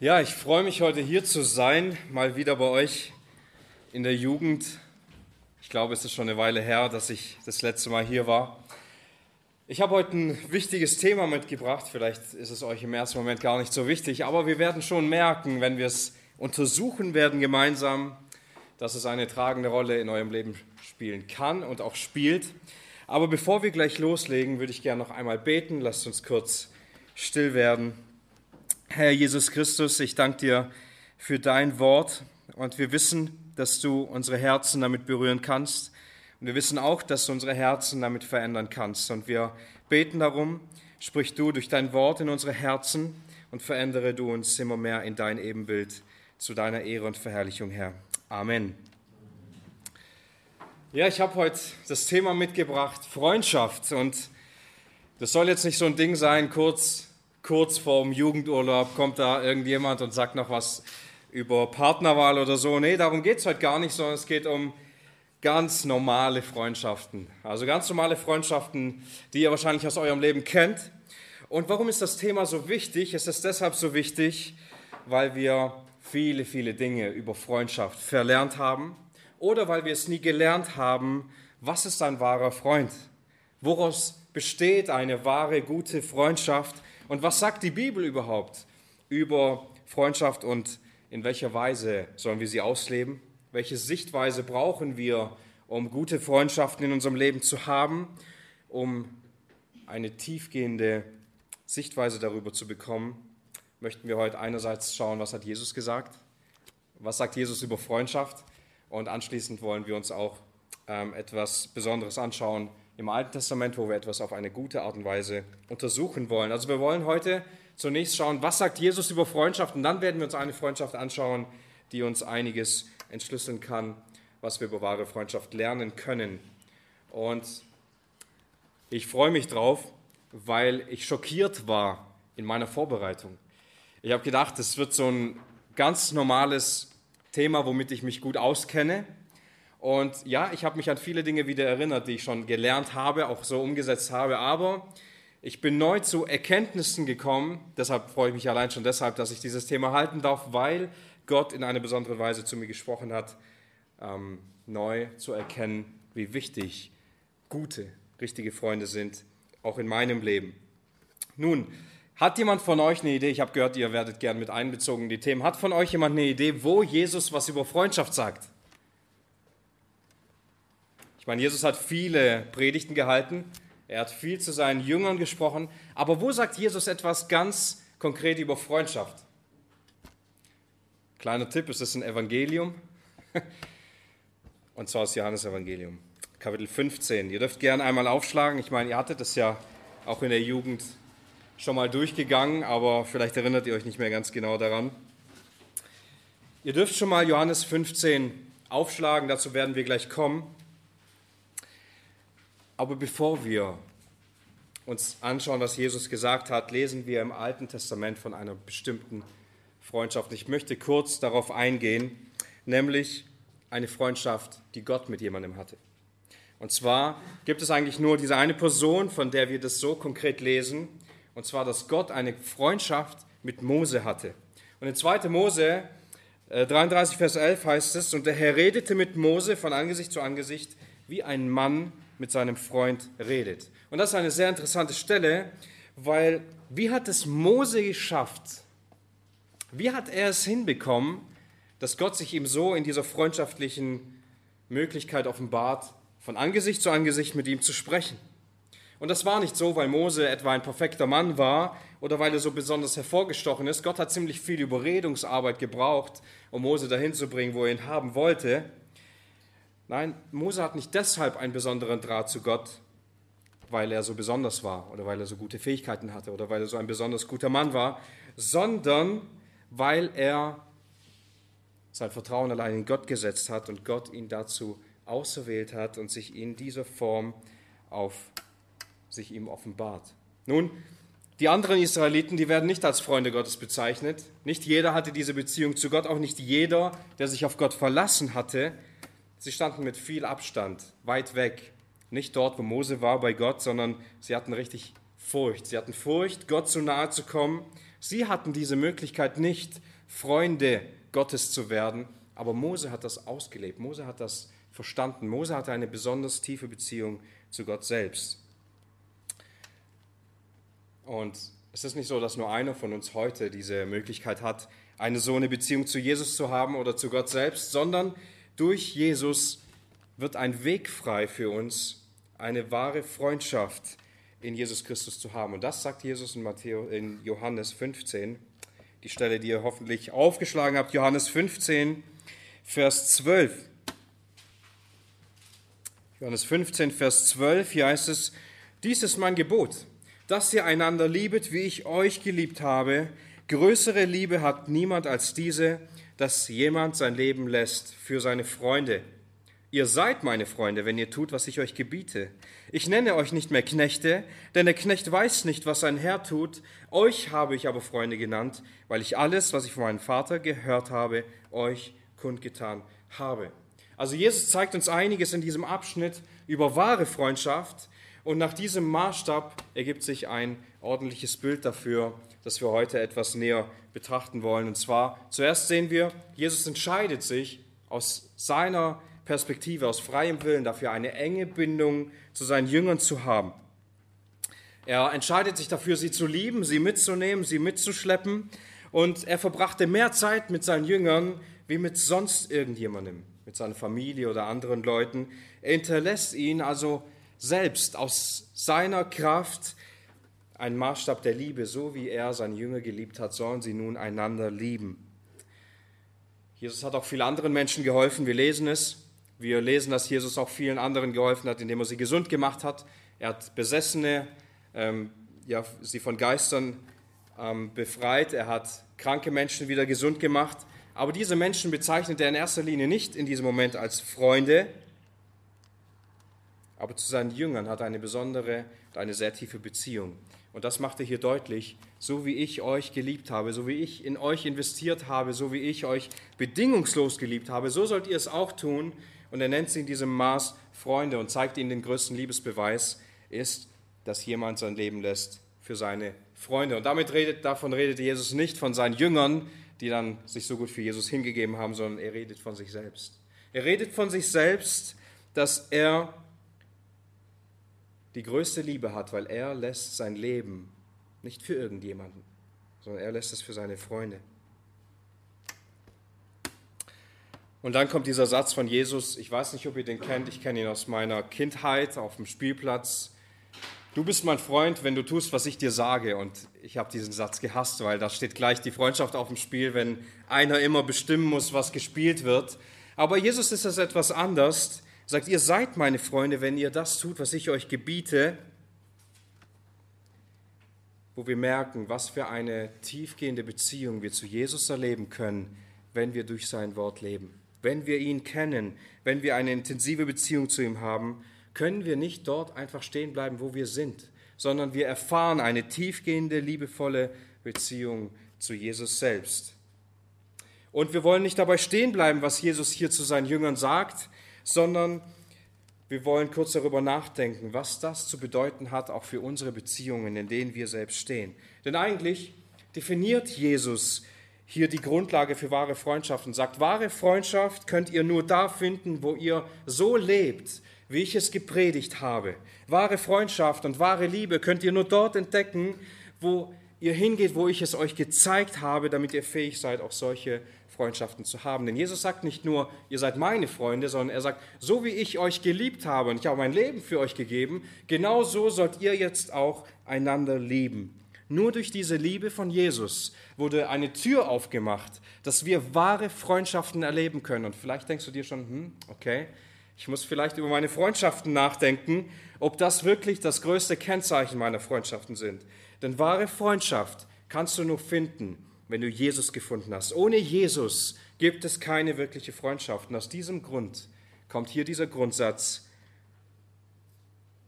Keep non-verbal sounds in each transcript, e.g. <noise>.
Ja, ich freue mich heute hier zu sein, mal wieder bei euch in der Jugend. Ich glaube, es ist schon eine Weile her, dass ich das letzte Mal hier war. Ich habe heute ein wichtiges Thema mitgebracht. Vielleicht ist es euch im ersten Moment gar nicht so wichtig, aber wir werden schon merken, wenn wir es untersuchen werden gemeinsam, dass es eine tragende Rolle in eurem Leben spielen kann und auch spielt. Aber bevor wir gleich loslegen, würde ich gerne noch einmal beten. Lasst uns kurz still werden. Herr Jesus Christus, ich danke dir für dein Wort und wir wissen, dass du unsere Herzen damit berühren kannst. Und wir wissen auch, dass du unsere Herzen damit verändern kannst. Und wir beten darum, sprich du durch dein Wort in unsere Herzen und verändere du uns immer mehr in dein Ebenbild zu deiner Ehre und Verherrlichung, Herr. Amen. Ja, ich habe heute das Thema mitgebracht, Freundschaft. Und das soll jetzt nicht so ein Ding sein, kurz kurz vorm Jugendurlaub kommt da irgendjemand und sagt noch was über Partnerwahl oder so. Nee, darum geht es heute gar nicht, sondern es geht um ganz normale Freundschaften. Also ganz normale Freundschaften, die ihr wahrscheinlich aus eurem Leben kennt. Und warum ist das Thema so wichtig? Es ist deshalb so wichtig, weil wir viele, viele Dinge über Freundschaft verlernt haben oder weil wir es nie gelernt haben, was ist ein wahrer Freund? Woraus besteht eine wahre, gute Freundschaft? Und was sagt die Bibel überhaupt über Freundschaft und in welcher Weise sollen wir sie ausleben? Welche Sichtweise brauchen wir, um gute Freundschaften in unserem Leben zu haben, um eine tiefgehende Sichtweise darüber zu bekommen? Möchten wir heute einerseits schauen, was hat Jesus gesagt? Was sagt Jesus über Freundschaft? Und anschließend wollen wir uns auch ähm, etwas Besonderes anschauen, im Alten Testament, wo wir etwas auf eine gute Art und Weise untersuchen wollen. Also wir wollen heute zunächst schauen, was sagt Jesus über Freundschaft und dann werden wir uns eine Freundschaft anschauen, die uns einiges entschlüsseln kann, was wir über wahre Freundschaft lernen können. Und ich freue mich drauf, weil ich schockiert war in meiner Vorbereitung. Ich habe gedacht, es wird so ein ganz normales Thema, womit ich mich gut auskenne. Und ja, ich habe mich an viele Dinge wieder erinnert, die ich schon gelernt habe, auch so umgesetzt habe, aber ich bin neu zu Erkenntnissen gekommen. Deshalb freue ich mich allein schon deshalb, dass ich dieses Thema halten darf, weil Gott in einer besonderen Weise zu mir gesprochen hat, ähm, neu zu erkennen, wie wichtig gute, richtige Freunde sind, auch in meinem Leben. Nun, hat jemand von euch eine Idee? Ich habe gehört, ihr werdet gern mit einbezogen in die Themen. Hat von euch jemand eine Idee, wo Jesus was über Freundschaft sagt? Meine, Jesus hat viele Predigten gehalten, er hat viel zu seinen Jüngern gesprochen, aber wo sagt Jesus etwas ganz konkret über Freundschaft? Kleiner Tipp, es ist ein Evangelium, und zwar das Johannesevangelium, Kapitel 15. Ihr dürft gerne einmal aufschlagen, ich meine, ihr hattet es ja auch in der Jugend schon mal durchgegangen, aber vielleicht erinnert ihr euch nicht mehr ganz genau daran. Ihr dürft schon mal Johannes 15 aufschlagen, dazu werden wir gleich kommen. Aber bevor wir uns anschauen, was Jesus gesagt hat, lesen wir im Alten Testament von einer bestimmten Freundschaft. Ich möchte kurz darauf eingehen, nämlich eine Freundschaft, die Gott mit jemandem hatte. Und zwar gibt es eigentlich nur diese eine Person, von der wir das so konkret lesen, und zwar, dass Gott eine Freundschaft mit Mose hatte. Und in 2. Mose 33, äh, Vers 11 heißt es, und der Herr redete mit Mose von Angesicht zu Angesicht, wie ein Mann mit seinem Freund redet. Und das ist eine sehr interessante Stelle, weil wie hat es Mose geschafft? Wie hat er es hinbekommen, dass Gott sich ihm so in dieser freundschaftlichen Möglichkeit offenbart, von Angesicht zu Angesicht mit ihm zu sprechen? Und das war nicht so, weil Mose etwa ein perfekter Mann war oder weil er so besonders hervorgestochen ist. Gott hat ziemlich viel Überredungsarbeit gebraucht, um Mose dahin zu bringen, wo er ihn haben wollte. Nein, Mose hat nicht deshalb einen besonderen Draht zu Gott, weil er so besonders war oder weil er so gute Fähigkeiten hatte oder weil er so ein besonders guter Mann war, sondern weil er sein Vertrauen allein in Gott gesetzt hat und Gott ihn dazu auserwählt hat und sich in dieser Form auf sich ihm offenbart. Nun, die anderen Israeliten, die werden nicht als Freunde Gottes bezeichnet. Nicht jeder hatte diese Beziehung zu Gott, auch nicht jeder, der sich auf Gott verlassen hatte, Sie standen mit viel Abstand, weit weg. Nicht dort, wo Mose war bei Gott, sondern sie hatten richtig Furcht. Sie hatten Furcht, Gott zu nahe zu kommen, Sie hatten diese Möglichkeit nicht, Freunde Gottes zu werden, aber Mose hat das ausgelebt. Mose hat das verstanden. Mose hatte eine besonders tiefe Beziehung zu Gott selbst. Und es ist nicht so, dass nur einer von uns heute diese Möglichkeit hat, eine so eine Beziehung zu Jesus zu haben oder zu Gott selbst, sondern durch Jesus wird ein Weg frei für uns, eine wahre Freundschaft in Jesus Christus zu haben. Und das sagt Jesus in, Matthäus, in Johannes 15, die Stelle, die ihr hoffentlich aufgeschlagen habt, Johannes 15, Vers 12. Johannes 15, Vers 12, hier heißt es, dies ist mein Gebot, dass ihr einander liebet, wie ich euch geliebt habe. Größere Liebe hat niemand als diese, dass jemand sein Leben lässt für seine Freunde. Ihr seid meine Freunde, wenn ihr tut, was ich euch gebiete. Ich nenne euch nicht mehr Knechte, denn der Knecht weiß nicht, was sein Herr tut. Euch habe ich aber Freunde genannt, weil ich alles, was ich von meinem Vater gehört habe, euch kundgetan habe. Also Jesus zeigt uns einiges in diesem Abschnitt über wahre Freundschaft und nach diesem Maßstab ergibt sich ein ordentliches Bild dafür, das wir heute etwas näher betrachten wollen. Und zwar, zuerst sehen wir, Jesus entscheidet sich aus seiner Perspektive, aus freiem Willen dafür, eine enge Bindung zu seinen Jüngern zu haben. Er entscheidet sich dafür, sie zu lieben, sie mitzunehmen, sie mitzuschleppen. Und er verbrachte mehr Zeit mit seinen Jüngern wie mit sonst irgendjemandem, mit seiner Familie oder anderen Leuten. Er hinterlässt ihn also selbst aus seiner Kraft einen Maßstab der Liebe, so wie er seine Jünger geliebt hat, sollen sie nun einander lieben. Jesus hat auch vielen anderen Menschen geholfen, wir lesen es. Wir lesen, dass Jesus auch vielen anderen geholfen hat, indem er sie gesund gemacht hat. Er hat Besessene, ähm, ja, sie von Geistern ähm, befreit. Er hat kranke Menschen wieder gesund gemacht. Aber diese Menschen bezeichnet er in erster Linie nicht in diesem Moment als Freunde, aber zu seinen Jüngern hat er eine besondere und eine sehr tiefe Beziehung. Und das macht er hier deutlich, so wie ich euch geliebt habe, so wie ich in euch investiert habe, so wie ich euch bedingungslos geliebt habe, so sollt ihr es auch tun, und er nennt sie in diesem Maß Freunde und zeigt ihnen den größten Liebesbeweis, ist, dass jemand sein Leben lässt für seine Freunde. Und damit redet, davon redet Jesus nicht von seinen Jüngern, die dann sich so gut für Jesus hingegeben haben, sondern er redet von sich selbst. Er redet von sich selbst, dass er die größte Liebe hat, weil er lässt sein Leben nicht für irgendjemanden, sondern er lässt es für seine Freunde. Und dann kommt dieser Satz von Jesus, ich weiß nicht, ob ihr den kennt, ich kenne ihn aus meiner Kindheit auf dem Spielplatz. Du bist mein Freund, wenn du tust, was ich dir sage. Und ich habe diesen Satz gehasst, weil da steht gleich die Freundschaft auf dem Spiel, wenn einer immer bestimmen muss, was gespielt wird. Aber Jesus ist das etwas anders. Sagt, ihr seid meine Freunde, wenn ihr das tut, was ich euch gebiete. Wo wir merken, was für eine tiefgehende Beziehung wir zu Jesus erleben können, wenn wir durch sein Wort leben. Wenn wir ihn kennen, wenn wir eine intensive Beziehung zu ihm haben, können wir nicht dort einfach stehen bleiben, wo wir sind, sondern wir erfahren eine tiefgehende, liebevolle Beziehung zu Jesus selbst. Und wir wollen nicht dabei stehen bleiben, was Jesus hier zu seinen Jüngern sagt, sondern wir wollen kurz darüber nachdenken, was das zu bedeuten hat, auch für unsere Beziehungen, in denen wir selbst stehen. Denn eigentlich definiert Jesus hier die Grundlage für wahre Freundschaft und sagt, wahre Freundschaft könnt ihr nur da finden, wo ihr so lebt, wie ich es gepredigt habe. Wahre Freundschaft und wahre Liebe könnt ihr nur dort entdecken, wo ihr hingeht, wo ich es euch gezeigt habe, damit ihr fähig seid, auch solche Freundschaften zu haben. Denn Jesus sagt nicht nur, ihr seid meine Freunde, sondern er sagt, so wie ich euch geliebt habe und ich habe mein Leben für euch gegeben, genau so sollt ihr jetzt auch einander lieben. Nur durch diese Liebe von Jesus wurde eine Tür aufgemacht, dass wir wahre Freundschaften erleben können. Und vielleicht denkst du dir schon, hm, okay, ich muss vielleicht über meine Freundschaften nachdenken, ob das wirklich das größte Kennzeichen meiner Freundschaften sind. Denn wahre Freundschaft kannst du nur finden, wenn du Jesus gefunden hast. Ohne Jesus gibt es keine wirkliche Freundschaft. Und aus diesem Grund kommt hier dieser Grundsatz,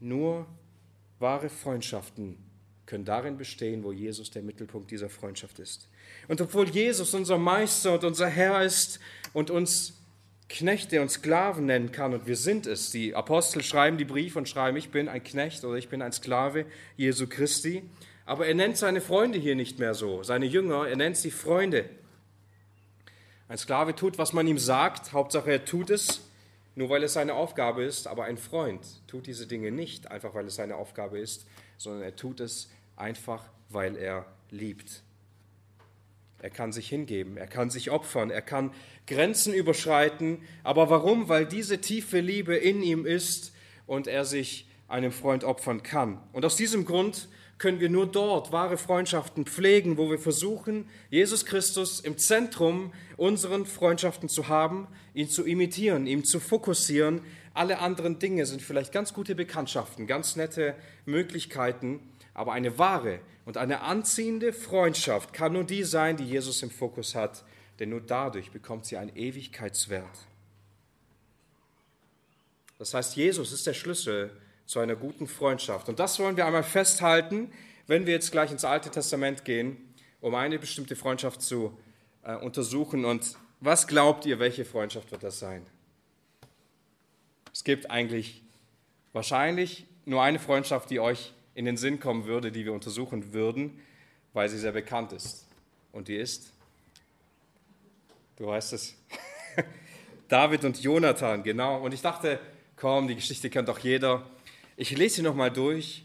nur wahre Freundschaften können darin bestehen, wo Jesus der Mittelpunkt dieser Freundschaft ist. Und obwohl Jesus unser Meister und unser Herr ist und uns Knechte und Sklaven nennen kann, und wir sind es, die Apostel schreiben die Briefe und schreiben, ich bin ein Knecht oder ich bin ein Sklave Jesu Christi, Aber er nennt seine Freunde hier nicht mehr so, seine Jünger, er nennt sie Freunde. Ein Sklave tut, was man ihm sagt, Hauptsache er tut es, nur weil es seine Aufgabe ist, aber ein Freund tut diese Dinge nicht einfach, weil es seine Aufgabe ist, sondern er tut es einfach, weil er liebt. Er kann sich hingeben, er kann sich opfern, er kann Grenzen überschreiten. Aber warum? Weil diese tiefe Liebe in ihm ist und er sich einem Freund opfern kann. Und aus diesem Grund können wir nur dort wahre Freundschaften pflegen, wo wir versuchen, Jesus Christus im Zentrum unseren Freundschaften zu haben, ihn zu imitieren, ihm zu fokussieren. Alle anderen Dinge sind vielleicht ganz gute Bekanntschaften, ganz nette Möglichkeiten, aber eine wahre und eine anziehende Freundschaft kann nur die sein, die Jesus im Fokus hat, denn nur dadurch bekommt sie einen Ewigkeitswert. Das heißt, Jesus ist der Schlüssel zu einer guten Freundschaft. Und das wollen wir einmal festhalten, wenn wir jetzt gleich ins Alte Testament gehen, um eine bestimmte Freundschaft zu äh, untersuchen. Und was glaubt ihr, welche Freundschaft wird das sein? Es gibt eigentlich wahrscheinlich nur eine Freundschaft, die euch in den Sinn kommen würde, die wir untersuchen würden, weil sie sehr bekannt ist. Und die ist, du weißt es, <laughs> David und Jonathan, genau. Und ich dachte, komm, die Geschichte kennt doch jeder. Ich lese sie nochmal durch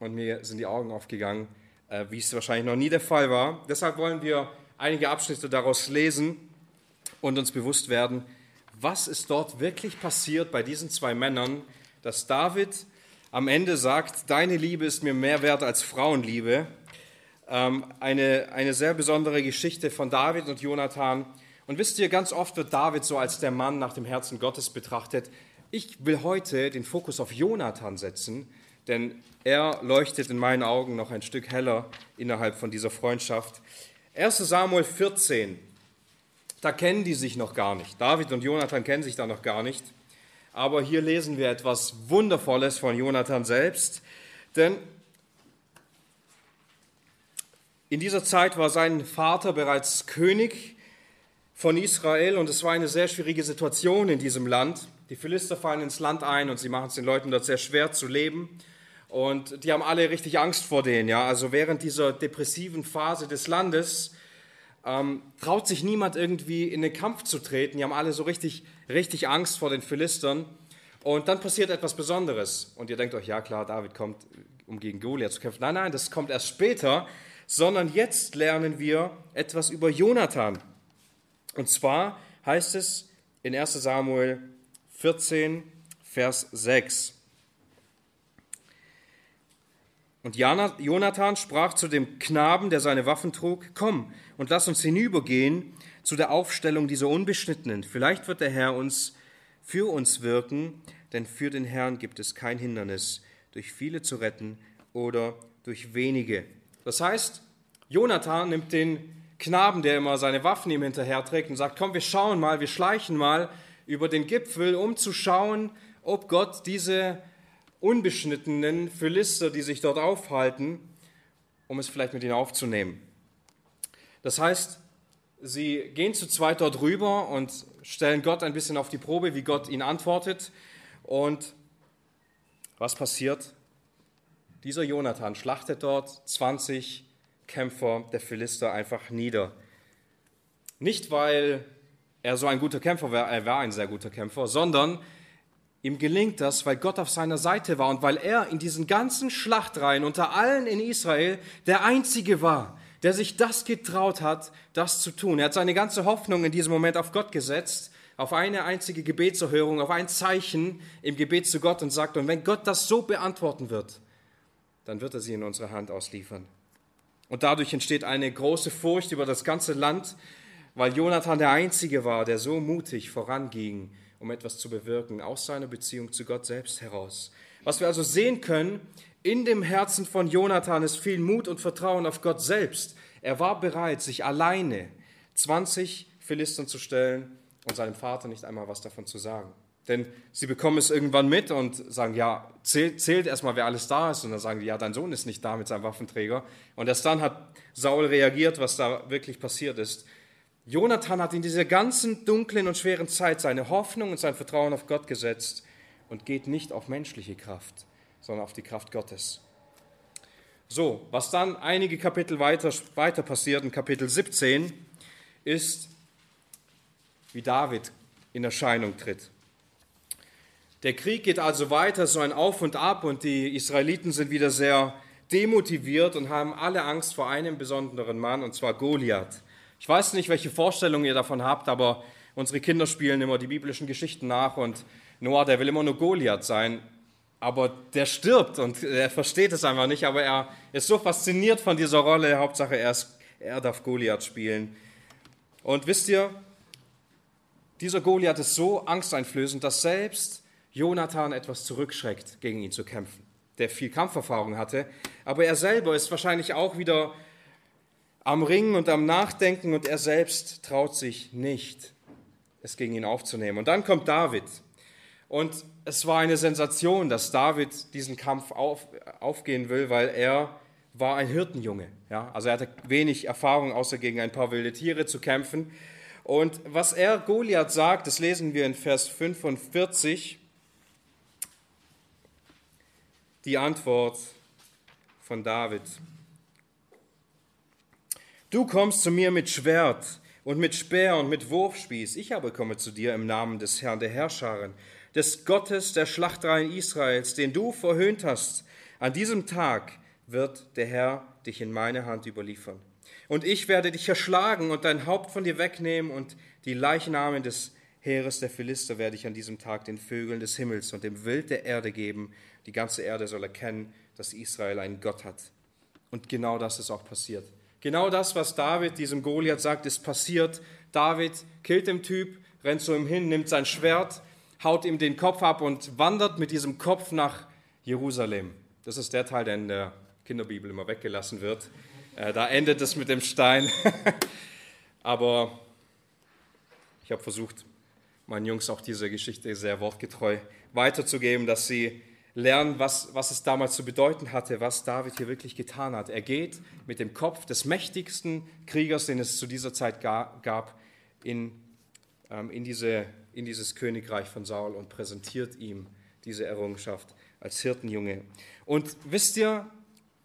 und mir sind die Augen aufgegangen, äh, wie es wahrscheinlich noch nie der Fall war. Deshalb wollen wir einige Abschnitte daraus lesen und uns bewusst werden, was ist dort wirklich passiert bei diesen zwei Männern, dass David am Ende sagt, deine Liebe ist mir mehr wert als Frauenliebe. Ähm, eine, eine sehr besondere Geschichte von David und Jonathan. Und wisst ihr, ganz oft wird David so als der Mann nach dem Herzen Gottes betrachtet. Ich will heute den Fokus auf Jonathan setzen, denn er leuchtet in meinen Augen noch ein Stück heller innerhalb von dieser Freundschaft. 1 Samuel 14, da kennen die sich noch gar nicht. David und Jonathan kennen sich da noch gar nicht. Aber hier lesen wir etwas Wundervolles von Jonathan selbst, denn in dieser Zeit war sein Vater bereits König von Israel und es war eine sehr schwierige Situation in diesem Land. Die Philister fallen ins Land ein und sie machen es den Leuten dort sehr schwer zu leben. Und die haben alle richtig Angst vor denen. Ja? Also während dieser depressiven Phase des Landes ähm, traut sich niemand irgendwie in den Kampf zu treten. Die haben alle so richtig, richtig Angst vor den Philistern. Und dann passiert etwas Besonderes. Und ihr denkt euch, ja klar, David kommt, um gegen Goliath zu kämpfen. Nein, nein, das kommt erst später. Sondern jetzt lernen wir etwas über Jonathan. Und zwar heißt es in 1 Samuel 14, Vers 6. Und Jonathan sprach zu dem Knaben, der seine Waffen trug, komm und lass uns hinübergehen zu der Aufstellung dieser Unbeschnittenen. Vielleicht wird der Herr uns für uns wirken, denn für den Herrn gibt es kein Hindernis, durch viele zu retten oder durch wenige. Das heißt, Jonathan nimmt den Knaben, der immer seine Waffen ihm hinterher trägt, und sagt, komm, wir schauen mal, wir schleichen mal über den Gipfel, um zu schauen, ob Gott diese unbeschnittenen Philister, die sich dort aufhalten, um es vielleicht mit ihnen aufzunehmen. Das heißt, sie gehen zu zweit dort rüber und stellen Gott ein bisschen auf die Probe, wie Gott ihnen antwortet. Und was passiert? Dieser Jonathan schlachtet dort 20 Kämpfer der Philister einfach nieder. Nicht, weil er so ein guter Kämpfer war, er war ein sehr guter Kämpfer, sondern ihm gelingt das, weil Gott auf seiner Seite war und weil er in diesen ganzen Schlachtreihen unter allen in Israel der Einzige war, der sich das getraut hat, das zu tun. Er hat seine ganze Hoffnung in diesem Moment auf Gott gesetzt, auf eine einzige Gebetserhörung, auf ein Zeichen im Gebet zu Gott und sagt, und wenn Gott das so beantworten wird, dann wird er sie in unsere Hand ausliefern. Und dadurch entsteht eine große Furcht über das ganze Land, weil Jonathan der Einzige war, der so mutig voranging, um etwas zu bewirken, aus seiner Beziehung zu Gott selbst heraus. Was wir also sehen können, in dem Herzen von Jonathan ist viel Mut und Vertrauen auf Gott selbst. Er war bereit, sich alleine 20 Philistern zu stellen und seinem Vater nicht einmal was davon zu sagen. Denn sie bekommen es irgendwann mit und sagen, ja, zählt, zählt erstmal, wer alles da ist. Und dann sagen die, ja, dein Sohn ist nicht da mit seinem Waffenträger. Und erst dann hat Saul reagiert, was da wirklich passiert ist. Jonathan hat in dieser ganzen dunklen und schweren Zeit seine Hoffnung und sein Vertrauen auf Gott gesetzt und geht nicht auf menschliche Kraft, sondern auf die Kraft Gottes. So, was dann einige Kapitel weiter, weiter passiert, in Kapitel 17, ist, wie David in Erscheinung tritt. Der Krieg geht also weiter, so ein Auf und Ab, und die Israeliten sind wieder sehr demotiviert und haben alle Angst vor einem besonderen Mann, und zwar Goliath. Ich weiß nicht, welche Vorstellung ihr davon habt, aber unsere Kinder spielen immer die biblischen Geschichten nach und Noah, der will immer nur Goliath sein, aber der stirbt und er versteht es einfach nicht, aber er ist so fasziniert von dieser Rolle, Hauptsache er, ist, er darf Goliath spielen. Und wisst ihr, dieser Goliath ist so angsteinflößend, dass selbst Jonathan etwas zurückschreckt, gegen ihn zu kämpfen, der viel Kampferfahrung hatte, aber er selber ist wahrscheinlich auch wieder am Ringen und am Nachdenken und er selbst traut sich nicht, es gegen ihn aufzunehmen. Und dann kommt David. Und es war eine Sensation, dass David diesen Kampf auf, aufgehen will, weil er war ein Hirtenjunge. Ja? Also er hatte wenig Erfahrung, außer gegen ein paar wilde Tiere zu kämpfen. Und was er Goliath sagt, das lesen wir in Vers 45. Die Antwort von David. Du kommst zu mir mit Schwert und mit Speer und mit Wurfspieß. Ich aber komme zu dir im Namen des Herrn der Herrscharen, des Gottes der Schlachtreihen Israels, den du verhöhnt hast. An diesem Tag wird der Herr dich in meine Hand überliefern. Und ich werde dich erschlagen und dein Haupt von dir wegnehmen und die Leichnamen des Heeres der Philister werde ich an diesem Tag den Vögeln des Himmels und dem Wild der Erde geben. Die ganze Erde soll erkennen, dass Israel einen Gott hat. Und genau das ist auch passiert. Genau das, was David diesem Goliath sagt, ist passiert. David killt den Typ, rennt zu ihm hin, nimmt sein Schwert, haut ihm den Kopf ab und wandert mit diesem Kopf nach Jerusalem. Das ist der Teil, der in der Kinderbibel immer weggelassen wird. Äh, da endet es mit dem Stein. <laughs> Aber ich habe versucht, meinen Jungs auch diese Geschichte sehr wortgetreu weiterzugeben, dass sie lernen, was, was es damals zu bedeuten hatte, was David hier wirklich getan hat. Er geht mit dem Kopf des mächtigsten Kriegers, den es zu dieser Zeit gab, in, ähm, in, diese, in dieses Königreich von Saul und präsentiert ihm diese Errungenschaft als Hirtenjunge. Und wisst ihr,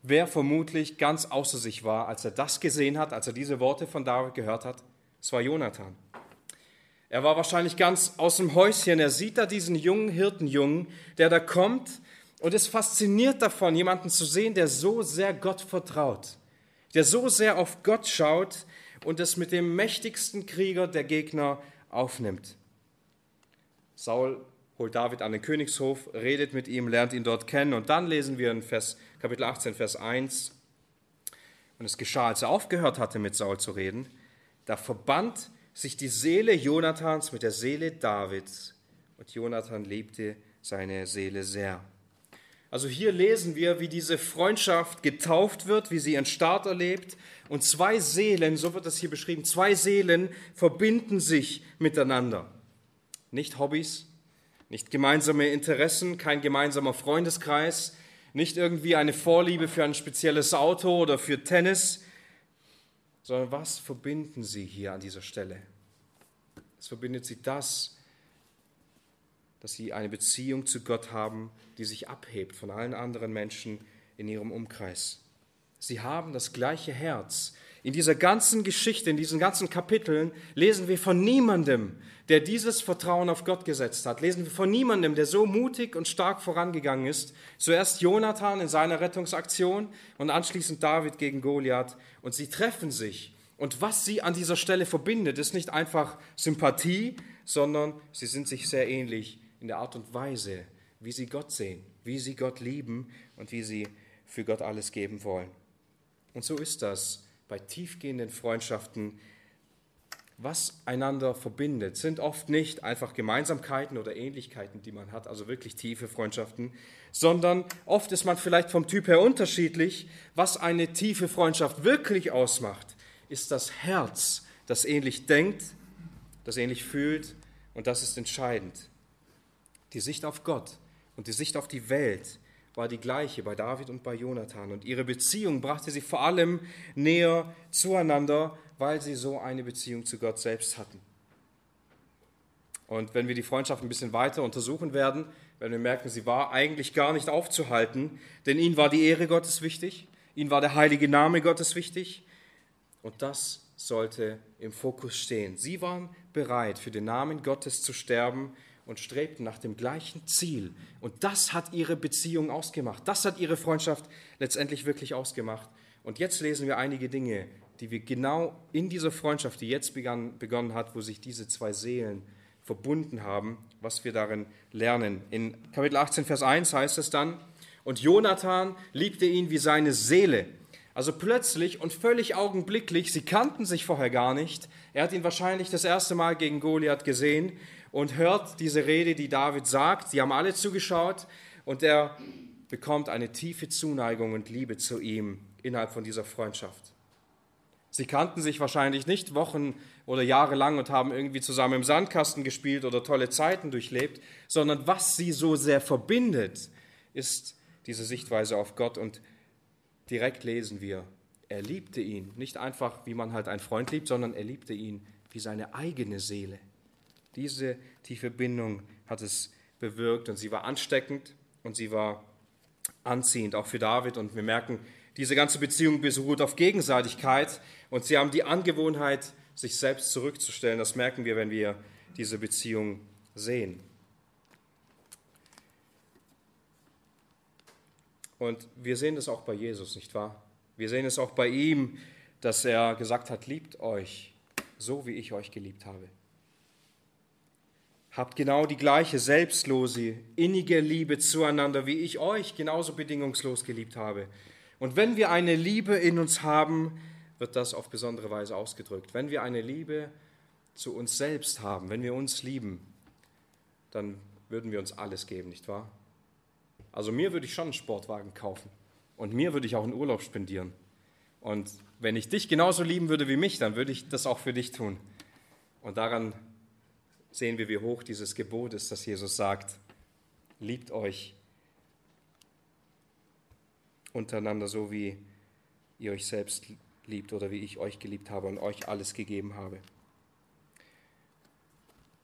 wer vermutlich ganz außer sich war, als er das gesehen hat, als er diese Worte von David gehört hat? Es war Jonathan. Er war wahrscheinlich ganz aus dem Häuschen. Er sieht da diesen jungen Hirtenjungen, der da kommt und ist fasziniert davon, jemanden zu sehen, der so sehr Gott vertraut, der so sehr auf Gott schaut und es mit dem mächtigsten Krieger der Gegner aufnimmt. Saul holt David an den Königshof, redet mit ihm, lernt ihn dort kennen und dann lesen wir in Vers, Kapitel 18, Vers 1. Und es geschah, als er aufgehört hatte, mit Saul zu reden, da verband sich die Seele Jonathans mit der Seele Davids. Und Jonathan liebte seine Seele sehr. Also hier lesen wir, wie diese Freundschaft getauft wird, wie sie ihren Start erlebt. Und zwei Seelen, so wird das hier beschrieben, zwei Seelen verbinden sich miteinander. Nicht Hobbys, nicht gemeinsame Interessen, kein gemeinsamer Freundeskreis, nicht irgendwie eine Vorliebe für ein spezielles Auto oder für Tennis, sondern was verbinden sie hier an dieser Stelle? Es verbindet sie das, dass sie eine Beziehung zu Gott haben, die sich abhebt von allen anderen Menschen in ihrem Umkreis. Sie haben das gleiche Herz. In dieser ganzen Geschichte, in diesen ganzen Kapiteln lesen wir von niemandem, der dieses Vertrauen auf Gott gesetzt hat. Lesen wir von niemandem, der so mutig und stark vorangegangen ist. Zuerst Jonathan in seiner Rettungsaktion und anschließend David gegen Goliath. Und sie treffen sich. Und was sie an dieser Stelle verbindet, ist nicht einfach Sympathie, sondern sie sind sich sehr ähnlich in der Art und Weise, wie sie Gott sehen, wie sie Gott lieben und wie sie für Gott alles geben wollen. Und so ist das bei tiefgehenden Freundschaften. Was einander verbindet, sind oft nicht einfach Gemeinsamkeiten oder Ähnlichkeiten, die man hat, also wirklich tiefe Freundschaften, sondern oft ist man vielleicht vom Typ her unterschiedlich. Was eine tiefe Freundschaft wirklich ausmacht, ist das Herz, das ähnlich denkt, das ähnlich fühlt und das ist entscheidend. Die Sicht auf Gott und die Sicht auf die Welt war die gleiche bei David und bei Jonathan. Und ihre Beziehung brachte sie vor allem näher zueinander, weil sie so eine Beziehung zu Gott selbst hatten. Und wenn wir die Freundschaft ein bisschen weiter untersuchen werden, werden wir merken, sie war eigentlich gar nicht aufzuhalten, denn ihnen war die Ehre Gottes wichtig. Ihnen war der heilige Name Gottes wichtig und das sollte im Fokus stehen. Sie waren bereit, für den Namen Gottes zu sterben und strebten nach dem gleichen Ziel. Und das hat ihre Beziehung ausgemacht. Das hat ihre Freundschaft letztendlich wirklich ausgemacht. Und jetzt lesen wir einige Dinge, die wir genau in dieser Freundschaft, die jetzt begann, begonnen hat, wo sich diese zwei Seelen verbunden haben, was wir darin lernen. In Kapitel 18, Vers 1 heißt es dann, und Jonathan liebte ihn wie seine Seele. Also plötzlich und völlig augenblicklich, sie kannten sich vorher gar nicht. Er hat ihn wahrscheinlich das erste Mal gegen Goliath gesehen und hört diese Rede, die David sagt. Sie haben alle zugeschaut und er bekommt eine tiefe Zuneigung und Liebe zu ihm innerhalb von dieser Freundschaft. Sie kannten sich wahrscheinlich nicht Wochen oder Jahre lang und haben irgendwie zusammen im Sandkasten gespielt oder tolle Zeiten durchlebt, sondern was sie so sehr verbindet, ist diese Sichtweise auf Gott und direkt lesen wir, er liebte ihn, nicht einfach wie man halt einen Freund liebt, sondern er liebte ihn wie seine eigene Seele. Diese tiefe Bindung hat es bewirkt und sie war ansteckend und sie war anziehend, auch für David. Und wir merken, diese ganze Beziehung beruht auf Gegenseitigkeit und sie haben die Angewohnheit, sich selbst zurückzustellen. Das merken wir, wenn wir diese Beziehung sehen. Und wir sehen das auch bei Jesus, nicht wahr? Wir sehen es auch bei ihm, dass er gesagt hat, liebt euch so, wie ich euch geliebt habe habt genau die gleiche selbstlose, innige Liebe zueinander, wie ich euch genauso bedingungslos geliebt habe. Und wenn wir eine Liebe in uns haben, wird das auf besondere Weise ausgedrückt. Wenn wir eine Liebe zu uns selbst haben, wenn wir uns lieben, dann würden wir uns alles geben, nicht wahr? Also mir würde ich schon einen Sportwagen kaufen und mir würde ich auch einen Urlaub spendieren. Und wenn ich dich genauso lieben würde wie mich, dann würde ich das auch für dich tun. Und daran sehen wir, wie hoch dieses Gebot ist, dass Jesus sagt, liebt euch untereinander so, wie ihr euch selbst liebt oder wie ich euch geliebt habe und euch alles gegeben habe.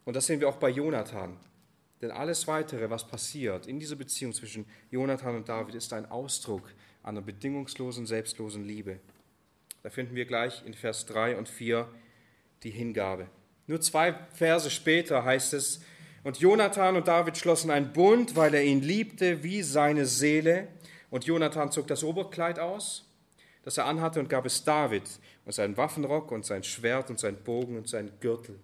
Und das sehen wir auch bei Jonathan. Denn alles Weitere, was passiert in dieser Beziehung zwischen Jonathan und David, ist ein Ausdruck einer bedingungslosen, selbstlosen Liebe. Da finden wir gleich in Vers 3 und 4 die Hingabe. Nur zwei Verse später heißt es, und Jonathan und David schlossen einen Bund, weil er ihn liebte wie seine Seele. Und Jonathan zog das Oberkleid aus, das er anhatte, und gab es David und seinen Waffenrock und sein Schwert und sein Bogen und sein Gürtel.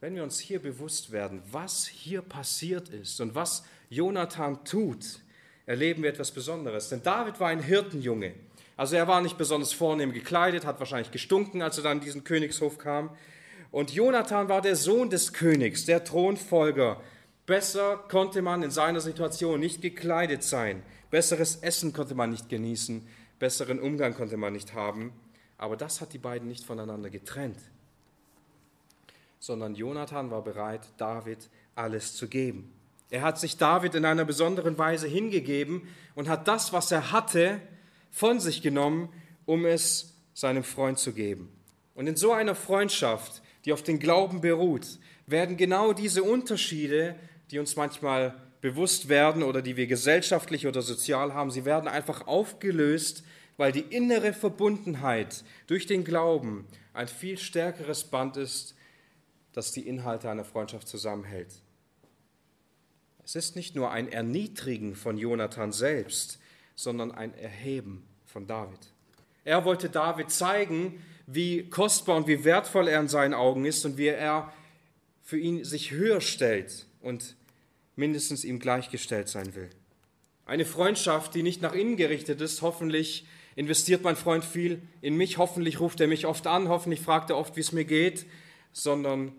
Wenn wir uns hier bewusst werden, was hier passiert ist und was Jonathan tut, erleben wir etwas Besonderes. Denn David war ein Hirtenjunge. Also er war nicht besonders vornehm gekleidet, hat wahrscheinlich gestunken, als er dann in diesen Königshof kam. Und Jonathan war der Sohn des Königs, der Thronfolger. Besser konnte man in seiner Situation nicht gekleidet sein. Besseres Essen konnte man nicht genießen. Besseren Umgang konnte man nicht haben. Aber das hat die beiden nicht voneinander getrennt. Sondern Jonathan war bereit, David alles zu geben. Er hat sich David in einer besonderen Weise hingegeben und hat das, was er hatte, von sich genommen, um es seinem Freund zu geben. Und in so einer Freundschaft die auf den Glauben beruht, werden genau diese Unterschiede, die uns manchmal bewusst werden oder die wir gesellschaftlich oder sozial haben, sie werden einfach aufgelöst, weil die innere Verbundenheit durch den Glauben ein viel stärkeres Band ist, das die Inhalte einer Freundschaft zusammenhält. Es ist nicht nur ein Erniedrigen von Jonathan selbst, sondern ein Erheben von David. Er wollte David zeigen, wie kostbar und wie wertvoll er in seinen Augen ist und wie er für ihn sich höher stellt und mindestens ihm gleichgestellt sein will. Eine Freundschaft, die nicht nach innen gerichtet ist, hoffentlich investiert mein Freund viel in mich, hoffentlich ruft er mich oft an, hoffentlich fragt er oft, wie es mir geht, sondern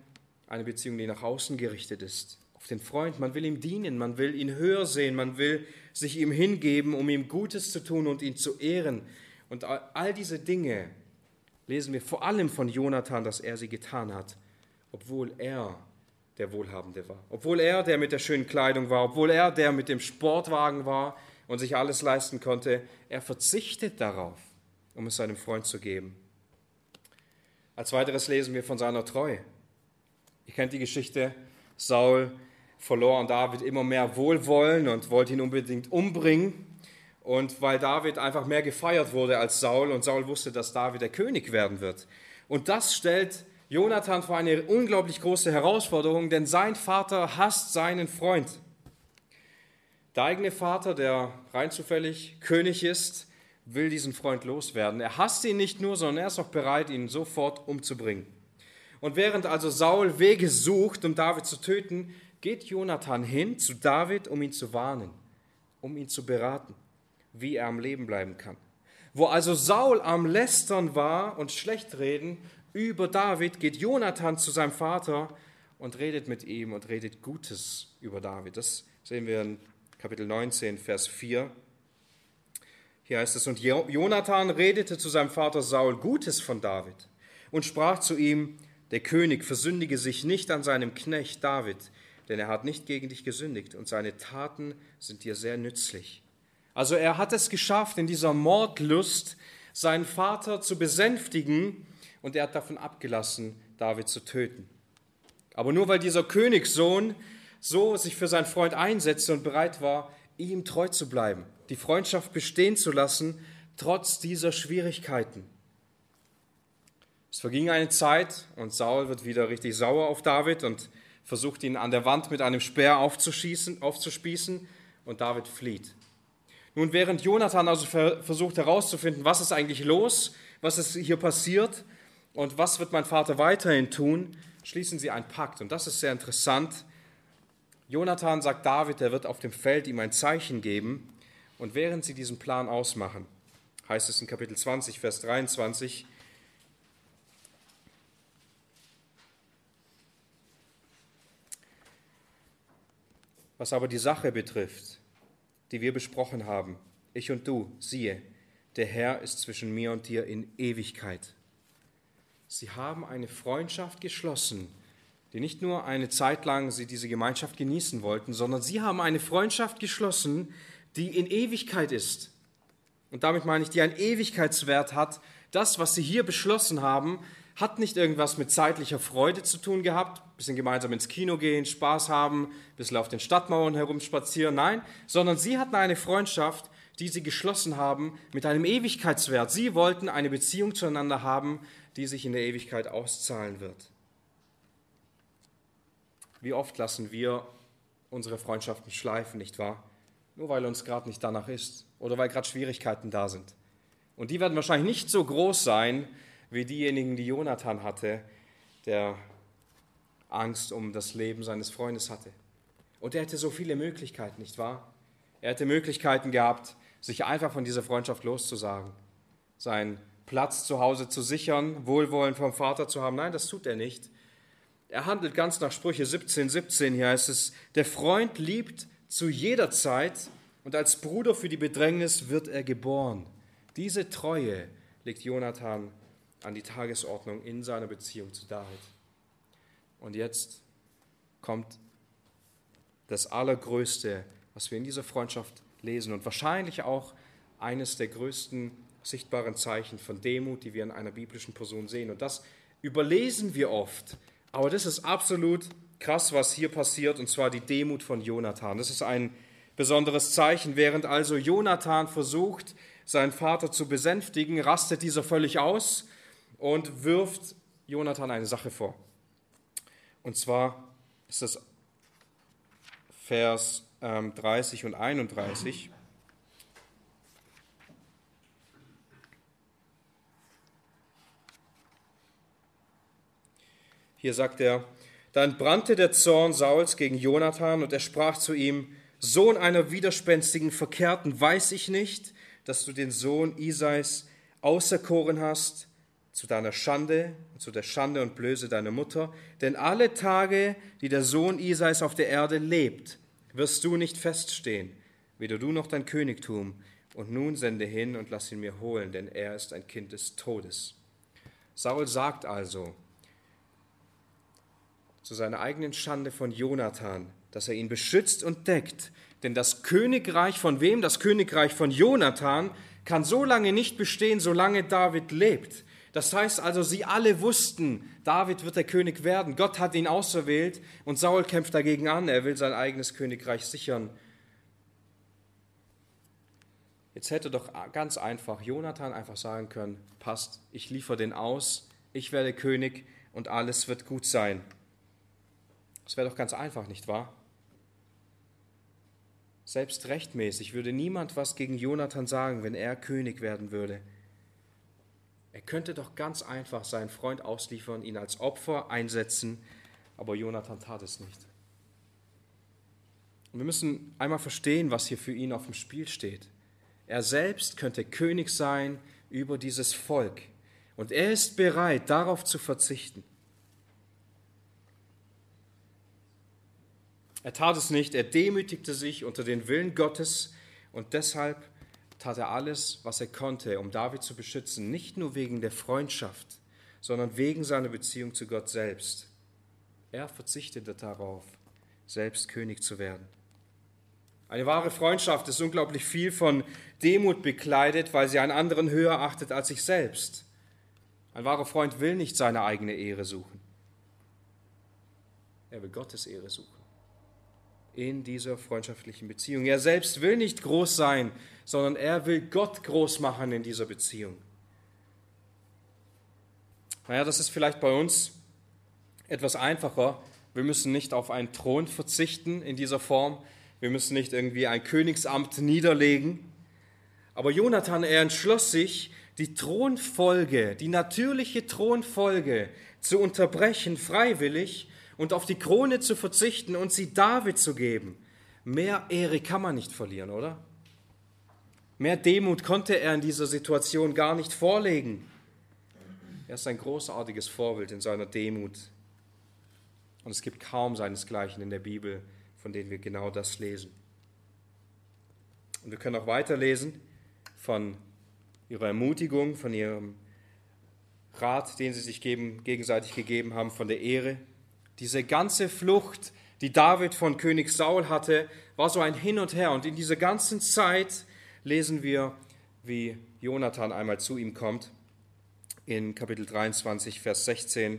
eine Beziehung, die nach außen gerichtet ist. Auf den Freund, man will ihm dienen, man will ihn höher sehen, man will sich ihm hingeben, um ihm Gutes zu tun und ihn zu ehren. Und all diese Dinge lesen wir vor allem von Jonathan, dass er sie getan hat, obwohl er der Wohlhabende war, obwohl er der mit der schönen Kleidung war, obwohl er der mit dem Sportwagen war und sich alles leisten konnte. Er verzichtet darauf, um es seinem Freund zu geben. Als weiteres lesen wir von seiner Treue. Ihr kennt die Geschichte, Saul verlor an David immer mehr Wohlwollen und wollte ihn unbedingt umbringen. Und weil David einfach mehr gefeiert wurde als Saul und Saul wusste, dass David der König werden wird. Und das stellt Jonathan vor eine unglaublich große Herausforderung, denn sein Vater hasst seinen Freund. Der eigene Vater, der rein zufällig König ist, will diesen Freund loswerden. Er hasst ihn nicht nur, sondern er ist auch bereit, ihn sofort umzubringen. Und während also Saul Wege sucht, um David zu töten, geht Jonathan hin zu David, um ihn zu warnen, um ihn zu beraten, wie er am Leben bleiben kann. Wo also Saul am Lästern war und schlecht reden über David, geht Jonathan zu seinem Vater und redet mit ihm und redet Gutes über David. Das sehen wir in Kapitel 19, Vers 4. Hier heißt es, und Jonathan redete zu seinem Vater Saul Gutes von David und sprach zu ihm, der König versündige sich nicht an seinem Knecht David, denn er hat nicht gegen dich gesündigt und seine Taten sind dir sehr nützlich. Also er hat es geschafft, in dieser Mordlust seinen Vater zu besänftigen und er hat davon abgelassen, David zu töten. Aber nur weil dieser Königssohn so sich für seinen Freund einsetzte und bereit war, ihm treu zu bleiben, die Freundschaft bestehen zu lassen, trotz dieser Schwierigkeiten. Es verging eine Zeit und Saul wird wieder richtig sauer auf David und versucht ihn an der Wand mit einem Speer aufzuschießen, aufzuspießen und David flieht. Nun, während Jonathan also versucht herauszufinden, was ist eigentlich los, was ist hier passiert und was wird mein Vater weiterhin tun, schließen sie einen Pakt. Und das ist sehr interessant. Jonathan sagt David, er wird auf dem Feld ihm ein Zeichen geben. Und während sie diesen Plan ausmachen, heißt es in Kapitel 20, Vers 23, Was aber die Sache betrifft, die wir besprochen haben, ich und du, siehe, der Herr ist zwischen mir und dir in Ewigkeit. Sie haben eine Freundschaft geschlossen, die nicht nur eine Zeit lang sie diese Gemeinschaft genießen wollten, sondern sie haben eine Freundschaft geschlossen, die in Ewigkeit ist. Und damit meine ich, die einen Ewigkeitswert hat. Das, was sie hier beschlossen haben, hat nicht irgendwas mit zeitlicher Freude zu tun gehabt, bisschen gemeinsam ins Kino gehen, Spaß haben, ein bisschen auf den Stadtmauern herumspazieren, nein, sondern sie hatten eine Freundschaft, die sie geschlossen haben mit einem Ewigkeitswert. Sie wollten eine Beziehung zueinander haben, die sich in der Ewigkeit auszahlen wird. Wie oft lassen wir unsere Freundschaften schleifen, nicht wahr? Nur weil uns gerade nicht danach ist oder weil gerade Schwierigkeiten da sind. Und die werden wahrscheinlich nicht so groß sein wie diejenigen, die Jonathan hatte, der Angst um das Leben seines Freundes hatte. Und er hätte so viele Möglichkeiten, nicht wahr? Er hätte Möglichkeiten gehabt, sich einfach von dieser Freundschaft loszusagen, seinen Platz zu Hause zu sichern, Wohlwollen vom Vater zu haben. Nein, das tut er nicht. Er handelt ganz nach Sprüche 17, 17. Hier heißt es, der Freund liebt zu jeder Zeit und als Bruder für die Bedrängnis wird er geboren. Diese Treue legt Jonathan an die Tagesordnung in seiner Beziehung zu David. Und jetzt kommt das Allergrößte, was wir in dieser Freundschaft lesen und wahrscheinlich auch eines der größten sichtbaren Zeichen von Demut, die wir in einer biblischen Person sehen. Und das überlesen wir oft, aber das ist absolut krass, was hier passiert, und zwar die Demut von Jonathan. Das ist ein besonderes Zeichen. Während also Jonathan versucht, seinen Vater zu besänftigen, rastet dieser völlig aus und wirft Jonathan eine Sache vor. Und zwar ist das Vers 30 ähm, und 31. Hier sagt er, dann brannte der Zorn Sauls gegen Jonathan und er sprach zu ihm, Sohn einer widerspenstigen Verkehrten, weiß ich nicht, dass du den Sohn Isais auserkoren hast, zu deiner Schande und zu der Schande und Blöße deiner Mutter. Denn alle Tage, die der Sohn Isais auf der Erde lebt, wirst du nicht feststehen, weder du noch dein Königtum. Und nun sende hin und lass ihn mir holen, denn er ist ein Kind des Todes. Saul sagt also zu seiner eigenen Schande von Jonathan, dass er ihn beschützt und deckt. Denn das Königreich von wem? Das Königreich von Jonathan kann so lange nicht bestehen, solange David lebt. Das heißt also, sie alle wussten, David wird der König werden. Gott hat ihn auserwählt und Saul kämpft dagegen an. Er will sein eigenes Königreich sichern. Jetzt hätte doch ganz einfach Jonathan einfach sagen können, passt, ich liefere den aus, ich werde König und alles wird gut sein. Das wäre doch ganz einfach, nicht wahr? Selbst rechtmäßig würde niemand was gegen Jonathan sagen, wenn er König werden würde. Er könnte doch ganz einfach seinen Freund ausliefern, ihn als Opfer einsetzen, aber Jonathan tat es nicht. Und wir müssen einmal verstehen, was hier für ihn auf dem Spiel steht. Er selbst könnte König sein über dieses Volk. Und er ist bereit, darauf zu verzichten. Er tat es nicht, er demütigte sich unter den Willen Gottes und deshalb tat er alles, was er konnte, um David zu beschützen, nicht nur wegen der Freundschaft, sondern wegen seiner Beziehung zu Gott selbst. Er verzichtete darauf, selbst König zu werden. Eine wahre Freundschaft ist unglaublich viel von Demut bekleidet, weil sie einen anderen höher achtet als sich selbst. Ein wahrer Freund will nicht seine eigene Ehre suchen. Er will Gottes Ehre suchen in dieser freundschaftlichen Beziehung. Er selbst will nicht groß sein, sondern er will Gott groß machen in dieser Beziehung. Naja, das ist vielleicht bei uns etwas einfacher. Wir müssen nicht auf einen Thron verzichten in dieser Form. Wir müssen nicht irgendwie ein Königsamt niederlegen. Aber Jonathan, er entschloss sich, die Thronfolge, die natürliche Thronfolge zu unterbrechen, freiwillig und auf die Krone zu verzichten und sie David zu geben. Mehr Ehre kann man nicht verlieren, oder? Mehr Demut konnte er in dieser Situation gar nicht vorlegen. Er ist ein großartiges Vorbild in seiner Demut. Und es gibt kaum seinesgleichen in der Bibel, von denen wir genau das lesen. Und wir können auch weiterlesen von ihrer Ermutigung, von ihrem Rat, den sie sich geben, gegenseitig gegeben haben, von der Ehre, diese ganze Flucht, die David von König Saul hatte, war so ein Hin und Her. Und in dieser ganzen Zeit lesen wir, wie Jonathan einmal zu ihm kommt, in Kapitel 23, Vers 16.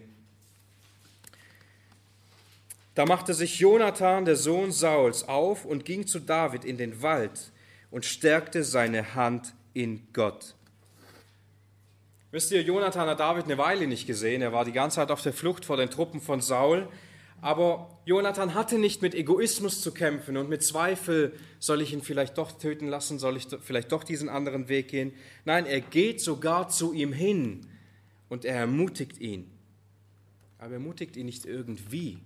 Da machte sich Jonathan, der Sohn Sauls, auf und ging zu David in den Wald und stärkte seine Hand in Gott. Wisst ihr, Jonathan hat David eine Weile nicht gesehen. Er war die ganze Zeit auf der Flucht vor den Truppen von Saul. Aber Jonathan hatte nicht mit Egoismus zu kämpfen und mit Zweifel, soll ich ihn vielleicht doch töten lassen, soll ich vielleicht doch diesen anderen Weg gehen. Nein, er geht sogar zu ihm hin und er ermutigt ihn. Aber er ermutigt ihn nicht irgendwie,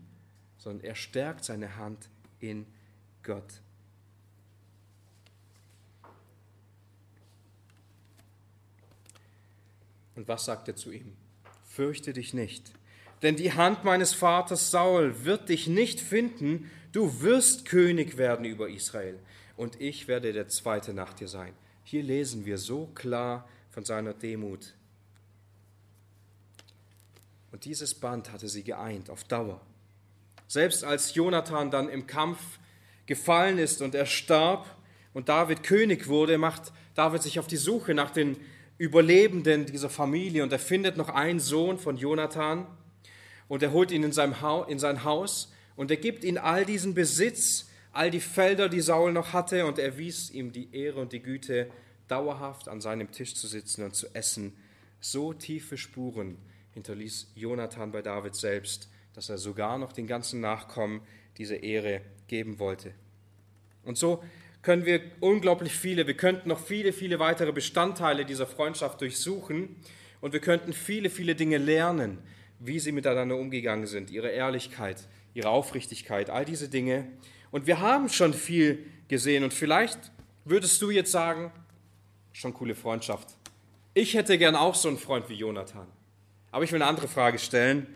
sondern er stärkt seine Hand in Gott. Und was sagt er zu ihm? Fürchte dich nicht, denn die Hand meines Vaters Saul wird dich nicht finden, du wirst König werden über Israel, und ich werde der Zweite nach dir sein. Hier lesen wir so klar von seiner Demut. Und dieses Band hatte sie geeint auf Dauer. Selbst als Jonathan dann im Kampf gefallen ist und er starb und David König wurde, macht David sich auf die Suche nach den Überlebenden dieser Familie und er findet noch einen Sohn von Jonathan und er holt ihn in, seinem ha in sein Haus und er gibt ihm all diesen Besitz, all die Felder, die Saul noch hatte und er wies ihm die Ehre und die Güte, dauerhaft an seinem Tisch zu sitzen und zu essen. So tiefe Spuren hinterließ Jonathan bei David selbst, dass er sogar noch den ganzen Nachkommen diese Ehre geben wollte. Und so können wir unglaublich viele, wir könnten noch viele, viele weitere Bestandteile dieser Freundschaft durchsuchen und wir könnten viele, viele Dinge lernen, wie sie miteinander umgegangen sind, ihre Ehrlichkeit, ihre Aufrichtigkeit, all diese Dinge. Und wir haben schon viel gesehen und vielleicht würdest du jetzt sagen, schon coole Freundschaft. Ich hätte gern auch so einen Freund wie Jonathan. Aber ich will eine andere Frage stellen.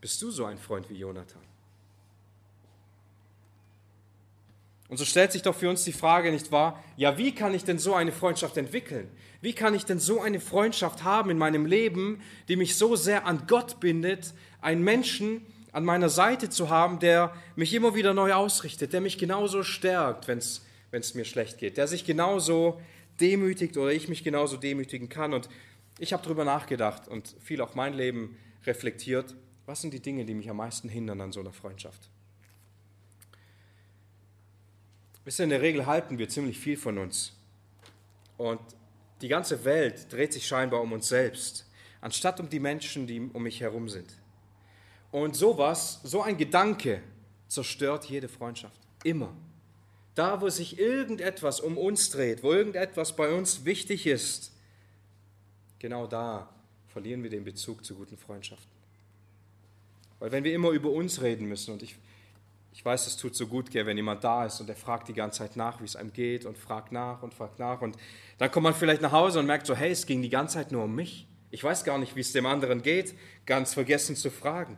Bist du so ein Freund wie Jonathan? Und so stellt sich doch für uns die Frage, nicht wahr? Ja, wie kann ich denn so eine Freundschaft entwickeln? Wie kann ich denn so eine Freundschaft haben in meinem Leben, die mich so sehr an Gott bindet, einen Menschen an meiner Seite zu haben, der mich immer wieder neu ausrichtet, der mich genauso stärkt, wenn es mir schlecht geht, der sich genauso demütigt oder ich mich genauso demütigen kann. Und ich habe darüber nachgedacht und viel auch mein Leben reflektiert. Was sind die Dinge, die mich am meisten hindern an so einer Freundschaft? Wisst ihr, in der Regel halten wir ziemlich viel von uns. und die ganze Welt dreht sich scheinbar um uns selbst, anstatt um die Menschen, die um mich herum sind. Und sowas, so ein Gedanke zerstört jede Freundschaft. Immer. Da, wo sich irgendetwas um uns dreht, wo irgendetwas bei uns wichtig ist, genau da verlieren wir den Bezug zu guten Freundschaften. Weil wenn wir immer über uns reden müssen, und ich, ich weiß, es tut so gut, wenn jemand da ist und er fragt die ganze Zeit nach, wie es einem geht und fragt nach und fragt nach und dann kommt man vielleicht nach Hause und merkt so, hey, es ging die ganze Zeit nur um mich. Ich weiß gar nicht, wie es dem anderen geht, ganz vergessen zu fragen.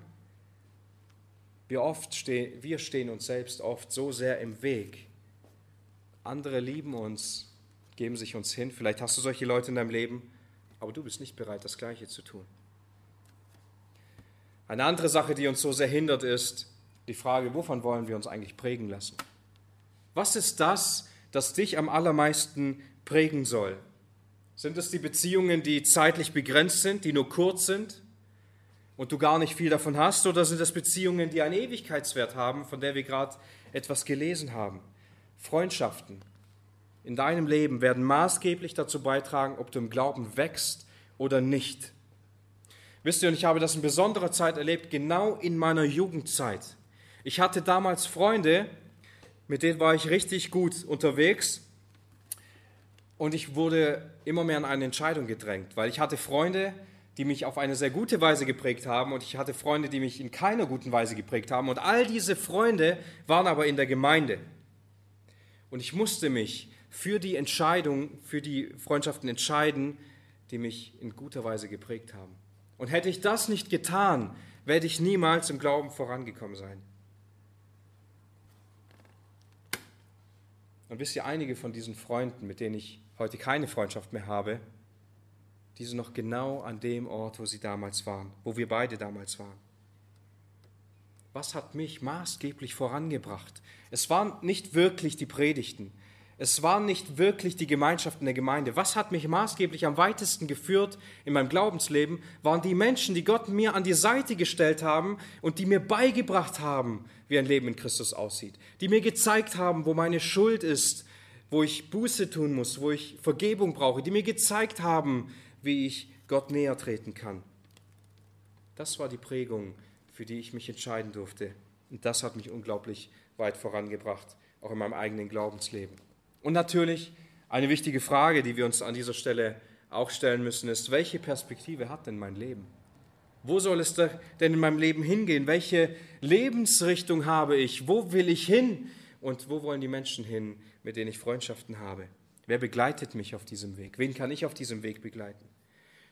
Wir, oft stehen, wir stehen uns selbst oft so sehr im Weg. Andere lieben uns, geben sich uns hin. Vielleicht hast du solche Leute in deinem Leben, aber du bist nicht bereit, das Gleiche zu tun. Eine andere Sache, die uns so sehr hindert, ist die Frage, wovon wollen wir uns eigentlich prägen lassen? Was ist das, das dich am allermeisten prägen soll? Sind es die Beziehungen, die zeitlich begrenzt sind, die nur kurz sind und du gar nicht viel davon hast? Oder sind es Beziehungen, die einen Ewigkeitswert haben, von der wir gerade etwas gelesen haben? Freundschaften in deinem Leben werden maßgeblich dazu beitragen, ob du im Glauben wächst oder nicht. Wisst ihr, und ich habe das in besonderer Zeit erlebt, genau in meiner Jugendzeit. Ich hatte damals Freunde, mit denen war ich richtig gut unterwegs und ich wurde immer mehr an eine Entscheidung gedrängt, weil ich hatte Freunde, die mich auf eine sehr gute Weise geprägt haben und ich hatte Freunde, die mich in keiner guten Weise geprägt haben und all diese Freunde waren aber in der Gemeinde. Und ich musste mich für die Entscheidung, für die Freundschaften entscheiden, die mich in guter Weise geprägt haben. Und hätte ich das nicht getan, werde ich niemals im Glauben vorangekommen sein. Und wisst ihr, einige von diesen Freunden, mit denen ich heute keine Freundschaft mehr habe, die sind noch genau an dem Ort, wo sie damals waren, wo wir beide damals waren. Was hat mich maßgeblich vorangebracht? Es waren nicht wirklich die Predigten, es waren nicht wirklich die Gemeinschaften der Gemeinde. Was hat mich maßgeblich am weitesten geführt in meinem Glaubensleben, waren die Menschen, die Gott mir an die Seite gestellt haben und die mir beigebracht haben, wie ein Leben in Christus aussieht. Die mir gezeigt haben, wo meine Schuld ist, wo ich Buße tun muss, wo ich Vergebung brauche. Die mir gezeigt haben, wie ich Gott näher treten kann. Das war die Prägung, für die ich mich entscheiden durfte. Und das hat mich unglaublich weit vorangebracht, auch in meinem eigenen Glaubensleben. Und natürlich eine wichtige Frage, die wir uns an dieser Stelle auch stellen müssen, ist, welche Perspektive hat denn mein Leben? Wo soll es denn in meinem Leben hingehen? Welche Lebensrichtung habe ich? Wo will ich hin? Und wo wollen die Menschen hin, mit denen ich Freundschaften habe? Wer begleitet mich auf diesem Weg? Wen kann ich auf diesem Weg begleiten?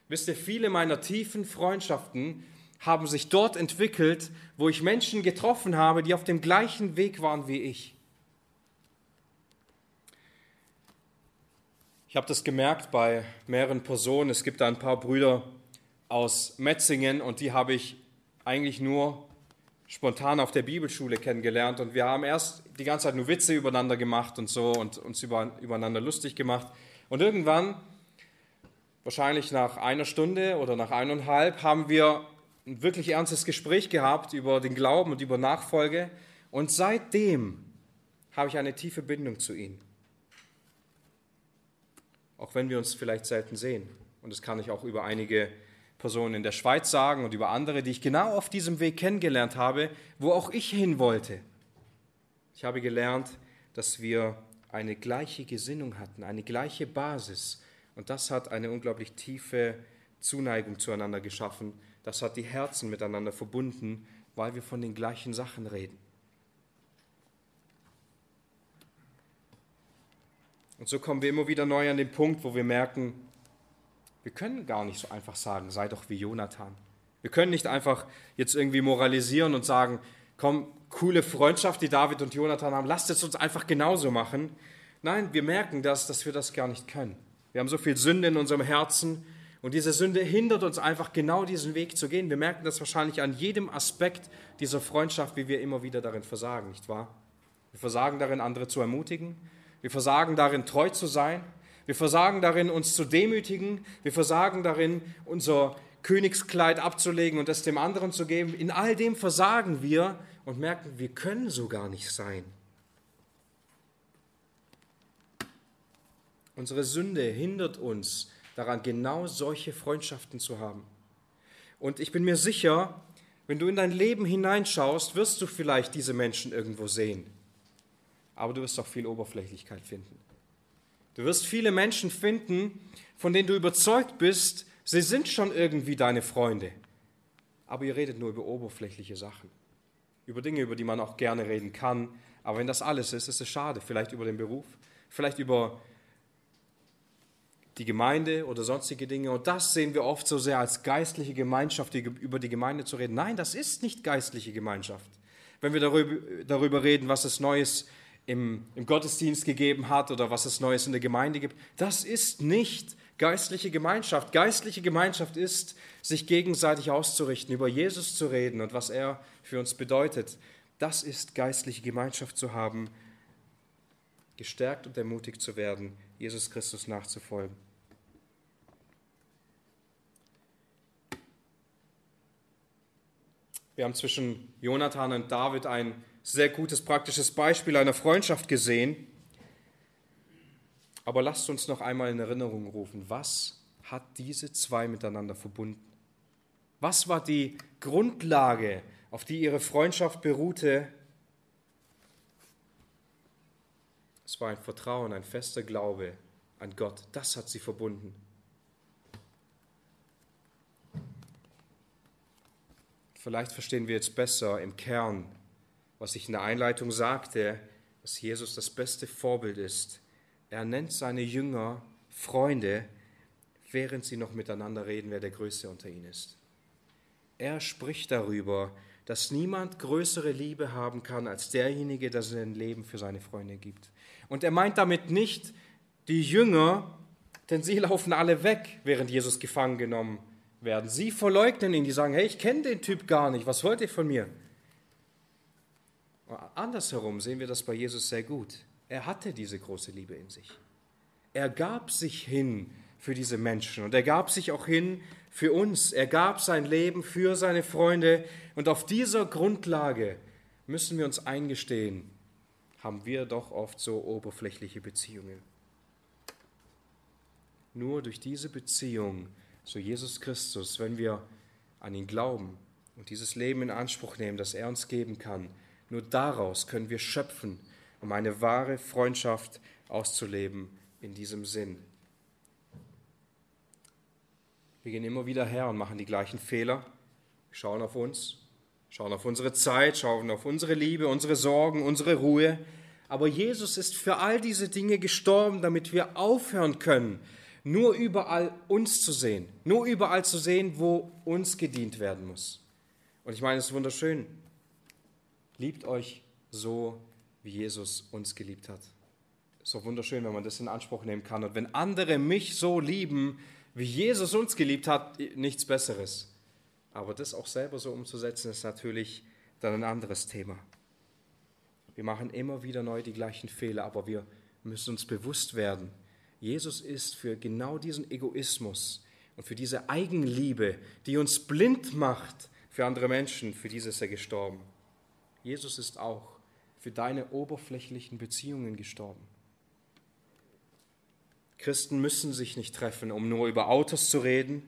Wisst ihr, viele meiner tiefen Freundschaften haben sich dort entwickelt, wo ich Menschen getroffen habe, die auf dem gleichen Weg waren wie ich. Ich habe das gemerkt bei mehreren Personen. Es gibt da ein paar Brüder aus Metzingen und die habe ich eigentlich nur spontan auf der Bibelschule kennengelernt. Und wir haben erst die ganze Zeit nur Witze übereinander gemacht und so und uns über, übereinander lustig gemacht. Und irgendwann, wahrscheinlich nach einer Stunde oder nach eineinhalb, haben wir ein wirklich ernstes Gespräch gehabt über den Glauben und über Nachfolge. Und seitdem habe ich eine tiefe Bindung zu ihnen auch wenn wir uns vielleicht selten sehen. Und das kann ich auch über einige Personen in der Schweiz sagen und über andere, die ich genau auf diesem Weg kennengelernt habe, wo auch ich hin wollte. Ich habe gelernt, dass wir eine gleiche Gesinnung hatten, eine gleiche Basis. Und das hat eine unglaublich tiefe Zuneigung zueinander geschaffen. Das hat die Herzen miteinander verbunden, weil wir von den gleichen Sachen reden. Und so kommen wir immer wieder neu an den Punkt, wo wir merken, wir können gar nicht so einfach sagen, sei doch wie Jonathan. Wir können nicht einfach jetzt irgendwie moralisieren und sagen, komm, coole Freundschaft, die David und Jonathan haben, lasst es uns einfach genauso machen. Nein, wir merken das, dass wir das gar nicht können. Wir haben so viel Sünde in unserem Herzen und diese Sünde hindert uns einfach genau diesen Weg zu gehen. Wir merken das wahrscheinlich an jedem Aspekt dieser Freundschaft, wie wir immer wieder darin versagen, nicht wahr? Wir versagen darin, andere zu ermutigen. Wir versagen darin, treu zu sein. Wir versagen darin, uns zu demütigen. Wir versagen darin, unser Königskleid abzulegen und es dem anderen zu geben. In all dem versagen wir und merken, wir können so gar nicht sein. Unsere Sünde hindert uns daran, genau solche Freundschaften zu haben. Und ich bin mir sicher, wenn du in dein Leben hineinschaust, wirst du vielleicht diese Menschen irgendwo sehen. Aber du wirst auch viel Oberflächlichkeit finden. Du wirst viele Menschen finden, von denen du überzeugt bist, sie sind schon irgendwie deine Freunde. Aber ihr redet nur über oberflächliche Sachen. Über Dinge, über die man auch gerne reden kann. Aber wenn das alles ist, ist es schade. Vielleicht über den Beruf, vielleicht über die Gemeinde oder sonstige Dinge. Und das sehen wir oft so sehr als geistliche Gemeinschaft, über die Gemeinde zu reden. Nein, das ist nicht geistliche Gemeinschaft. Wenn wir darüber, darüber reden, was es Neues im, im Gottesdienst gegeben hat oder was es Neues in der Gemeinde gibt, das ist nicht geistliche Gemeinschaft. Geistliche Gemeinschaft ist, sich gegenseitig auszurichten, über Jesus zu reden und was er für uns bedeutet. Das ist geistliche Gemeinschaft zu haben, gestärkt und ermutigt zu werden, Jesus Christus nachzufolgen. Wir haben zwischen Jonathan und David ein sehr gutes praktisches Beispiel einer Freundschaft gesehen. Aber lasst uns noch einmal in Erinnerung rufen, was hat diese zwei miteinander verbunden? Was war die Grundlage, auf die ihre Freundschaft beruhte? Es war ein Vertrauen, ein fester Glaube an Gott. Das hat sie verbunden. Vielleicht verstehen wir jetzt besser im Kern, was ich in der Einleitung sagte, dass Jesus das beste Vorbild ist. Er nennt seine Jünger Freunde, während sie noch miteinander reden, wer der Größte unter ihnen ist. Er spricht darüber, dass niemand größere Liebe haben kann als derjenige, der sein Leben für seine Freunde gibt. Und er meint damit nicht die Jünger, denn sie laufen alle weg, während Jesus gefangen genommen werden. Sie verleugnen ihn, die sagen, hey, ich kenne den Typ gar nicht, was wollt ihr von mir? Andersherum sehen wir das bei Jesus sehr gut. Er hatte diese große Liebe in sich. Er gab sich hin für diese Menschen und er gab sich auch hin für uns. Er gab sein Leben für seine Freunde und auf dieser Grundlage müssen wir uns eingestehen, haben wir doch oft so oberflächliche Beziehungen. Nur durch diese Beziehung zu Jesus Christus, wenn wir an ihn glauben und dieses Leben in Anspruch nehmen, das er uns geben kann, nur daraus können wir schöpfen, um eine wahre Freundschaft auszuleben in diesem Sinn. Wir gehen immer wieder her und machen die gleichen Fehler, schauen auf uns, schauen auf unsere Zeit, schauen auf unsere Liebe, unsere Sorgen, unsere Ruhe. Aber Jesus ist für all diese Dinge gestorben, damit wir aufhören können, nur überall uns zu sehen, nur überall zu sehen, wo uns gedient werden muss. Und ich meine, es ist wunderschön. Liebt euch so, wie Jesus uns geliebt hat. Doch wunderschön, wenn man das in Anspruch nehmen kann. Und wenn andere mich so lieben, wie Jesus uns geliebt hat, nichts Besseres. Aber das auch selber so umzusetzen, ist natürlich dann ein anderes Thema. Wir machen immer wieder neu die gleichen Fehler, aber wir müssen uns bewusst werden, Jesus ist für genau diesen Egoismus und für diese Eigenliebe, die uns blind macht für andere Menschen, für diese ist er gestorben. Jesus ist auch für deine oberflächlichen Beziehungen gestorben. Christen müssen sich nicht treffen, um nur über Autos zu reden,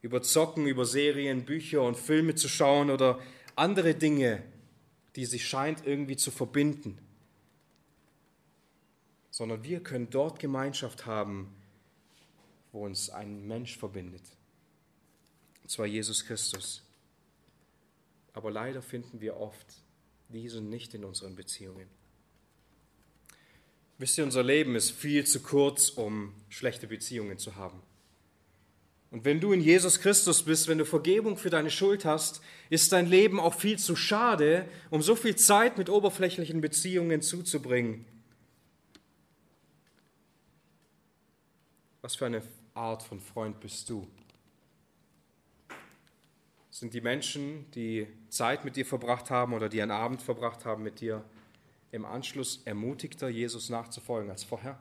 über Zocken, über Serien, Bücher und Filme zu schauen oder andere Dinge, die sich scheint irgendwie zu verbinden sondern wir können dort Gemeinschaft haben, wo uns ein Mensch verbindet, und zwar Jesus Christus. Aber leider finden wir oft diesen nicht in unseren Beziehungen. Wisst ihr, unser Leben ist viel zu kurz, um schlechte Beziehungen zu haben. Und wenn du in Jesus Christus bist, wenn du Vergebung für deine Schuld hast, ist dein Leben auch viel zu schade, um so viel Zeit mit oberflächlichen Beziehungen zuzubringen. Was für eine Art von Freund bist du? Sind die Menschen, die Zeit mit dir verbracht haben oder die einen Abend verbracht haben mit dir, im Anschluss ermutigter, Jesus nachzufolgen als vorher?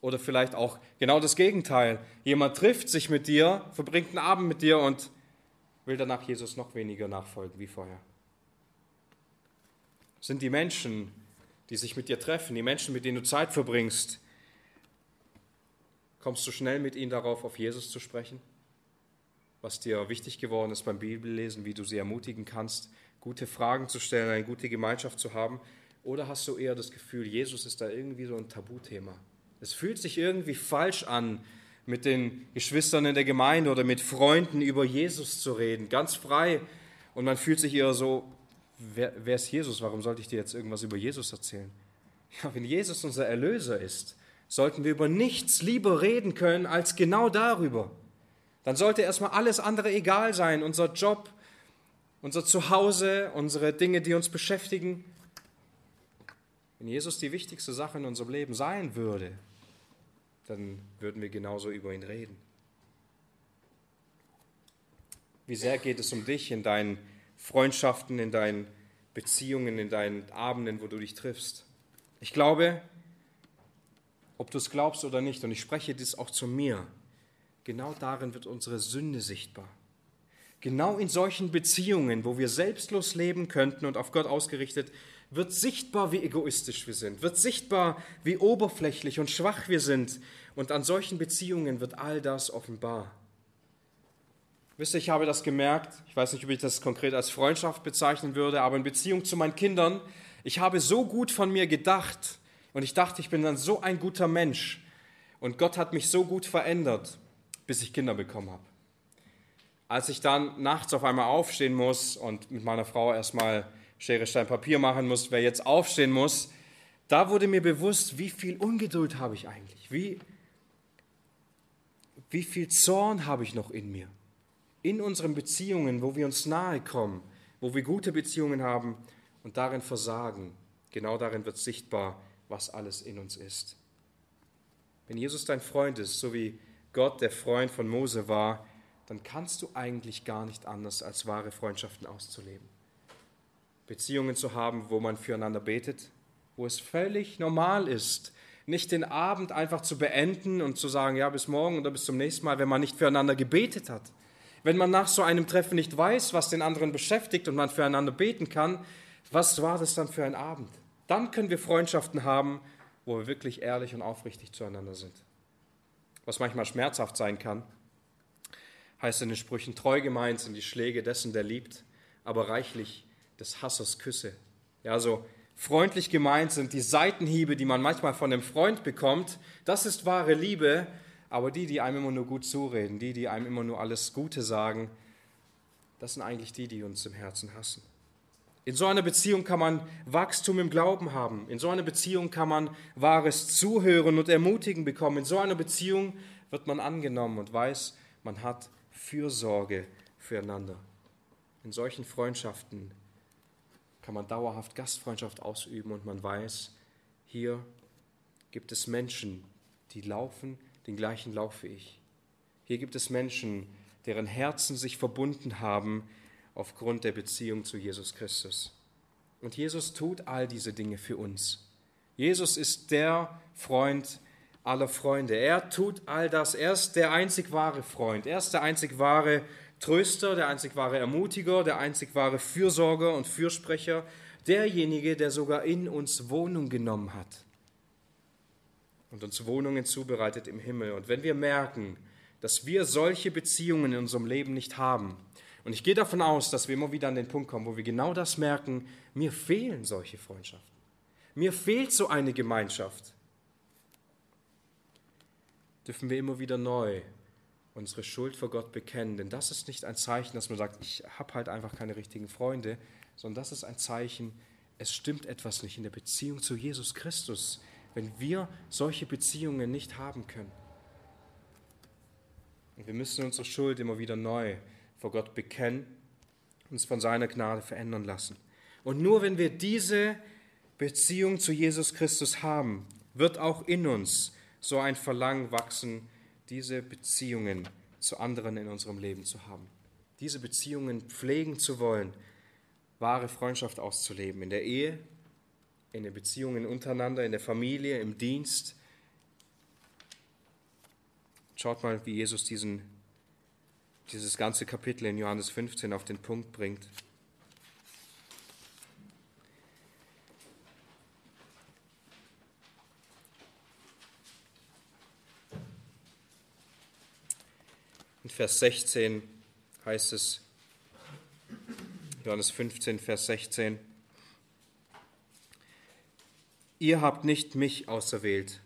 Oder vielleicht auch genau das Gegenteil. Jemand trifft sich mit dir, verbringt einen Abend mit dir und will danach Jesus noch weniger nachfolgen wie vorher. Sind die Menschen, die sich mit dir treffen, die Menschen, mit denen du Zeit verbringst, Kommst du schnell mit ihnen darauf, auf Jesus zu sprechen? Was dir wichtig geworden ist beim Bibellesen, wie du sie ermutigen kannst, gute Fragen zu stellen, eine gute Gemeinschaft zu haben? Oder hast du eher das Gefühl, Jesus ist da irgendwie so ein Tabuthema? Es fühlt sich irgendwie falsch an, mit den Geschwistern in der Gemeinde oder mit Freunden über Jesus zu reden, ganz frei. Und man fühlt sich eher so, wer, wer ist Jesus? Warum sollte ich dir jetzt irgendwas über Jesus erzählen? Ja, wenn Jesus unser Erlöser ist, sollten wir über nichts lieber reden können als genau darüber. Dann sollte erstmal alles andere egal sein, unser Job, unser Zuhause, unsere Dinge, die uns beschäftigen. Wenn Jesus die wichtigste Sache in unserem Leben sein würde, dann würden wir genauso über ihn reden. Wie sehr geht es um dich in deinen Freundschaften, in deinen Beziehungen, in deinen Abenden, wo du dich triffst? Ich glaube, ob du es glaubst oder nicht, und ich spreche dies auch zu mir, genau darin wird unsere Sünde sichtbar. Genau in solchen Beziehungen, wo wir selbstlos leben könnten und auf Gott ausgerichtet, wird sichtbar, wie egoistisch wir sind, wird sichtbar, wie oberflächlich und schwach wir sind. Und an solchen Beziehungen wird all das offenbar. Wisst ihr, ich habe das gemerkt, ich weiß nicht, ob ich das konkret als Freundschaft bezeichnen würde, aber in Beziehung zu meinen Kindern, ich habe so gut von mir gedacht und ich dachte, ich bin dann so ein guter Mensch und Gott hat mich so gut verändert, bis ich Kinder bekommen habe. Als ich dann nachts auf einmal aufstehen muss und mit meiner Frau erstmal Schere, Stein, Papier machen muss, wer jetzt aufstehen muss, da wurde mir bewusst, wie viel Ungeduld habe ich eigentlich, wie, wie viel Zorn habe ich noch in mir. In unseren Beziehungen, wo wir uns nahe kommen, wo wir gute Beziehungen haben und darin versagen, genau darin wird sichtbar, was alles in uns ist. Wenn Jesus dein Freund ist, so wie Gott der Freund von Mose war, dann kannst du eigentlich gar nicht anders, als wahre Freundschaften auszuleben. Beziehungen zu haben, wo man füreinander betet, wo es völlig normal ist, nicht den Abend einfach zu beenden und zu sagen, ja, bis morgen oder bis zum nächsten Mal, wenn man nicht füreinander gebetet hat. Wenn man nach so einem Treffen nicht weiß, was den anderen beschäftigt und man füreinander beten kann, was war das dann für ein Abend? Dann können wir Freundschaften haben, wo wir wirklich ehrlich und aufrichtig zueinander sind. Was manchmal schmerzhaft sein kann, heißt in den Sprüchen, treu gemeint sind die Schläge dessen, der liebt, aber reichlich des Hassers Küsse. Ja, so freundlich gemeint sind die Seitenhiebe, die man manchmal von einem Freund bekommt. Das ist wahre Liebe. Aber die, die einem immer nur gut zureden, die, die einem immer nur alles Gute sagen, das sind eigentlich die, die uns im Herzen hassen. In so einer Beziehung kann man Wachstum im Glauben haben. In so einer Beziehung kann man wahres Zuhören und Ermutigen bekommen. In so einer Beziehung wird man angenommen und weiß, man hat Fürsorge füreinander. In solchen Freundschaften kann man dauerhaft Gastfreundschaft ausüben und man weiß, hier gibt es Menschen, die laufen den gleichen Lauf wie ich. Hier gibt es Menschen, deren Herzen sich verbunden haben aufgrund der Beziehung zu Jesus Christus. Und Jesus tut all diese Dinge für uns. Jesus ist der Freund aller Freunde. Er tut all das. Er ist der einzig wahre Freund. Er ist der einzig wahre Tröster, der einzig wahre Ermutiger, der einzig wahre Fürsorger und Fürsprecher, derjenige, der sogar in uns Wohnung genommen hat und uns Wohnungen zubereitet im Himmel. Und wenn wir merken, dass wir solche Beziehungen in unserem Leben nicht haben, und ich gehe davon aus, dass wir immer wieder an den Punkt kommen, wo wir genau das merken, mir fehlen solche Freundschaften. Mir fehlt so eine Gemeinschaft. Dürfen wir immer wieder neu unsere Schuld vor Gott bekennen. Denn das ist nicht ein Zeichen, dass man sagt, ich habe halt einfach keine richtigen Freunde, sondern das ist ein Zeichen, es stimmt etwas nicht in der Beziehung zu Jesus Christus, wenn wir solche Beziehungen nicht haben können. Und wir müssen unsere Schuld immer wieder neu vor Gott bekennen, uns von seiner Gnade verändern lassen. Und nur wenn wir diese Beziehung zu Jesus Christus haben, wird auch in uns so ein Verlangen wachsen, diese Beziehungen zu anderen in unserem Leben zu haben. Diese Beziehungen pflegen zu wollen, wahre Freundschaft auszuleben, in der Ehe, in den Beziehungen untereinander, in der Familie, im Dienst. Schaut mal, wie Jesus diesen, dieses ganze Kapitel in Johannes 15 auf den Punkt bringt. Vers 16 heißt es, Johannes 15, Vers 16, Ihr habt nicht mich auserwählt,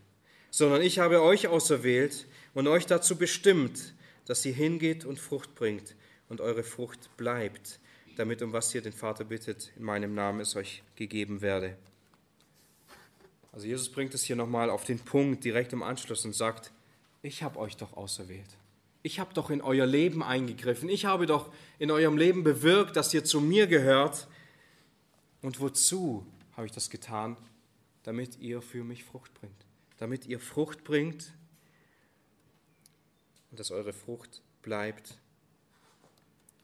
sondern ich habe euch auserwählt und euch dazu bestimmt, dass ihr hingeht und Frucht bringt und eure Frucht bleibt, damit um was ihr den Vater bittet, in meinem Namen es euch gegeben werde. Also Jesus bringt es hier nochmal auf den Punkt direkt im Anschluss und sagt, ich habe euch doch auserwählt. Ich habe doch in euer Leben eingegriffen. Ich habe doch in eurem Leben bewirkt, dass ihr zu mir gehört. Und wozu habe ich das getan? Damit ihr für mich Frucht bringt. Damit ihr Frucht bringt und dass eure Frucht bleibt.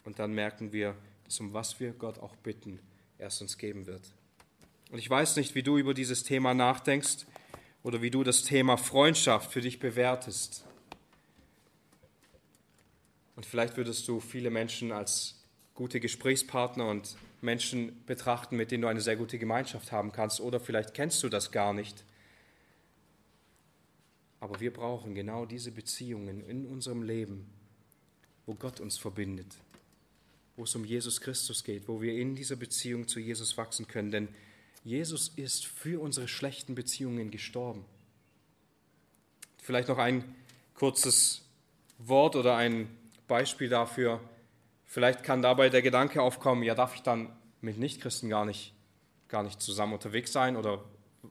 Und dann merken wir, dass um was wir Gott auch bitten, er es uns geben wird. Und ich weiß nicht, wie du über dieses Thema nachdenkst oder wie du das Thema Freundschaft für dich bewertest. Und vielleicht würdest du viele Menschen als gute Gesprächspartner und Menschen betrachten, mit denen du eine sehr gute Gemeinschaft haben kannst. Oder vielleicht kennst du das gar nicht. Aber wir brauchen genau diese Beziehungen in unserem Leben, wo Gott uns verbindet, wo es um Jesus Christus geht, wo wir in dieser Beziehung zu Jesus wachsen können. Denn Jesus ist für unsere schlechten Beziehungen gestorben. Vielleicht noch ein kurzes Wort oder ein Beispiel dafür. Vielleicht kann dabei der Gedanke aufkommen, ja, darf ich dann mit Nichtchristen gar nicht, gar nicht zusammen unterwegs sein? Oder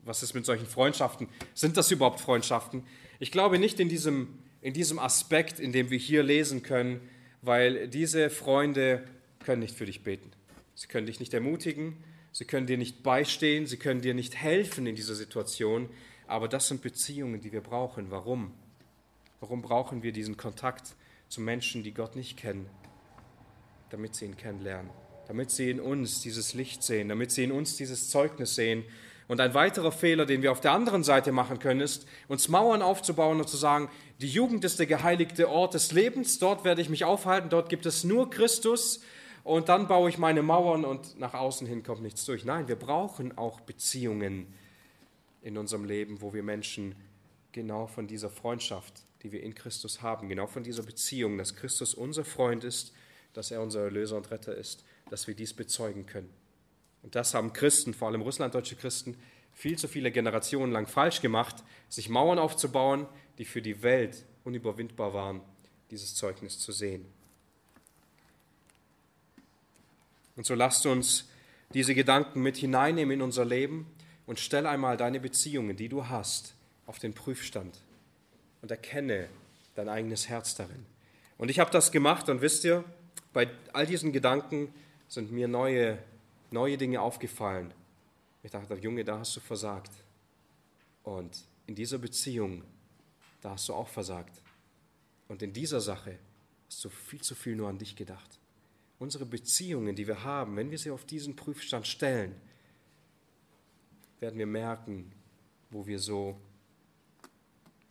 was ist mit solchen Freundschaften? Sind das überhaupt Freundschaften? Ich glaube nicht in diesem, in diesem Aspekt, in dem wir hier lesen können, weil diese Freunde können nicht für dich beten. Sie können dich nicht ermutigen, sie können dir nicht beistehen, sie können dir nicht helfen in dieser Situation, aber das sind Beziehungen, die wir brauchen. Warum? Warum brauchen wir diesen Kontakt? zu Menschen, die Gott nicht kennen, damit sie ihn kennenlernen, damit sie in uns dieses Licht sehen, damit sie in uns dieses Zeugnis sehen. Und ein weiterer Fehler, den wir auf der anderen Seite machen können, ist, uns Mauern aufzubauen und zu sagen, die Jugend ist der geheiligte Ort des Lebens, dort werde ich mich aufhalten, dort gibt es nur Christus und dann baue ich meine Mauern und nach außen hin kommt nichts durch. Nein, wir brauchen auch Beziehungen in unserem Leben, wo wir Menschen genau von dieser Freundschaft die wir in Christus haben, genau von dieser Beziehung, dass Christus unser Freund ist, dass er unser Erlöser und Retter ist, dass wir dies bezeugen können. Und das haben Christen, vor allem russlanddeutsche Christen, viel zu viele Generationen lang falsch gemacht, sich Mauern aufzubauen, die für die Welt unüberwindbar waren, dieses Zeugnis zu sehen. Und so lasst uns diese Gedanken mit hineinnehmen in unser Leben und stell einmal deine Beziehungen, die du hast, auf den Prüfstand und erkenne dein eigenes Herz darin. Und ich habe das gemacht und wisst ihr, bei all diesen Gedanken sind mir neue, neue Dinge aufgefallen. Ich dachte, Junge, da hast du versagt. Und in dieser Beziehung, da hast du auch versagt. Und in dieser Sache hast du viel zu viel nur an dich gedacht. Unsere Beziehungen, die wir haben, wenn wir sie auf diesen Prüfstand stellen, werden wir merken, wo wir so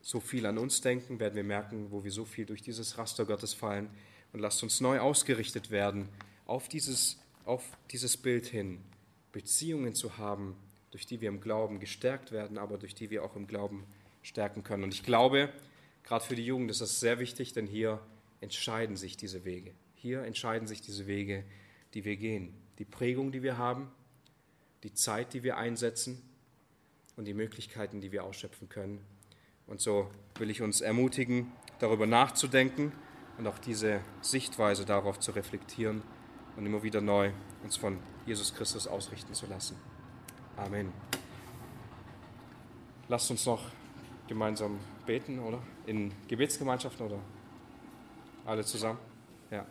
so viel an uns denken, werden wir merken, wo wir so viel durch dieses Raster Gottes fallen. Und lasst uns neu ausgerichtet werden auf dieses, auf dieses Bild hin, Beziehungen zu haben, durch die wir im Glauben gestärkt werden, aber durch die wir auch im Glauben stärken können. Und ich glaube, gerade für die Jugend ist das sehr wichtig, denn hier entscheiden sich diese Wege. Hier entscheiden sich diese Wege, die wir gehen. Die Prägung, die wir haben, die Zeit, die wir einsetzen und die Möglichkeiten, die wir ausschöpfen können und so will ich uns ermutigen, darüber nachzudenken und auch diese Sichtweise darauf zu reflektieren und immer wieder neu uns von Jesus Christus ausrichten zu lassen. Amen. Lasst uns noch gemeinsam beten, oder? In Gebetsgemeinschaften oder alle zusammen? Ja.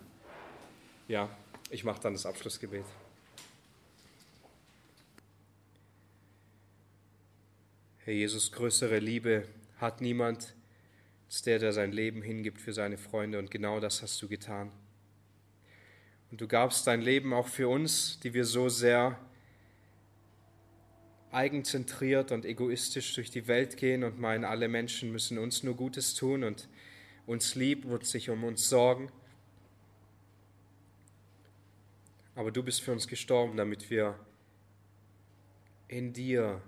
Ja, ich mache dann das Abschlussgebet. Herr Jesus, größere Liebe hat niemand, als der, der sein Leben hingibt für seine Freunde. Und genau das hast du getan. Und du gabst dein Leben auch für uns, die wir so sehr eigenzentriert und egoistisch durch die Welt gehen und meinen, alle Menschen müssen uns nur Gutes tun und uns lieben und sich um uns sorgen. Aber du bist für uns gestorben, damit wir in dir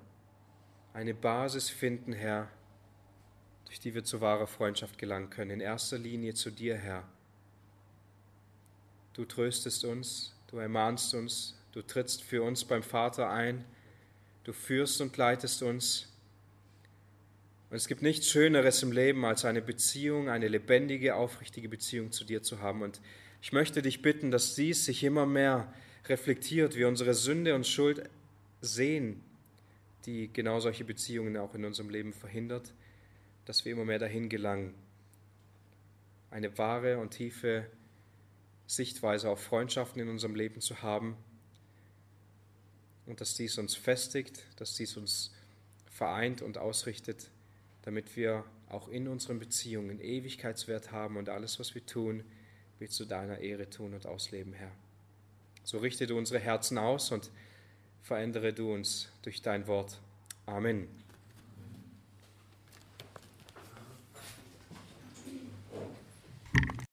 eine Basis finden, Herr, durch die wir zu wahrer Freundschaft gelangen können. In erster Linie zu dir, Herr, du tröstest uns, du ermahnst uns, du trittst für uns beim Vater ein, du führst und leitest uns. Und es gibt nichts Schöneres im Leben, als eine Beziehung, eine lebendige, aufrichtige Beziehung zu dir zu haben. Und ich möchte dich bitten, dass dies sich immer mehr reflektiert, wir unsere Sünde und Schuld sehen, die genau solche Beziehungen auch in unserem Leben verhindert, dass wir immer mehr dahin gelangen, eine wahre und tiefe Sichtweise auf Freundschaften in unserem Leben zu haben und dass dies uns festigt, dass dies uns vereint und ausrichtet, damit wir auch in unseren Beziehungen Ewigkeitswert haben und alles, was wir tun, wir zu deiner Ehre tun und ausleben, Herr. So richte du unsere Herzen aus und verändere du uns durch dein Wort. Amen.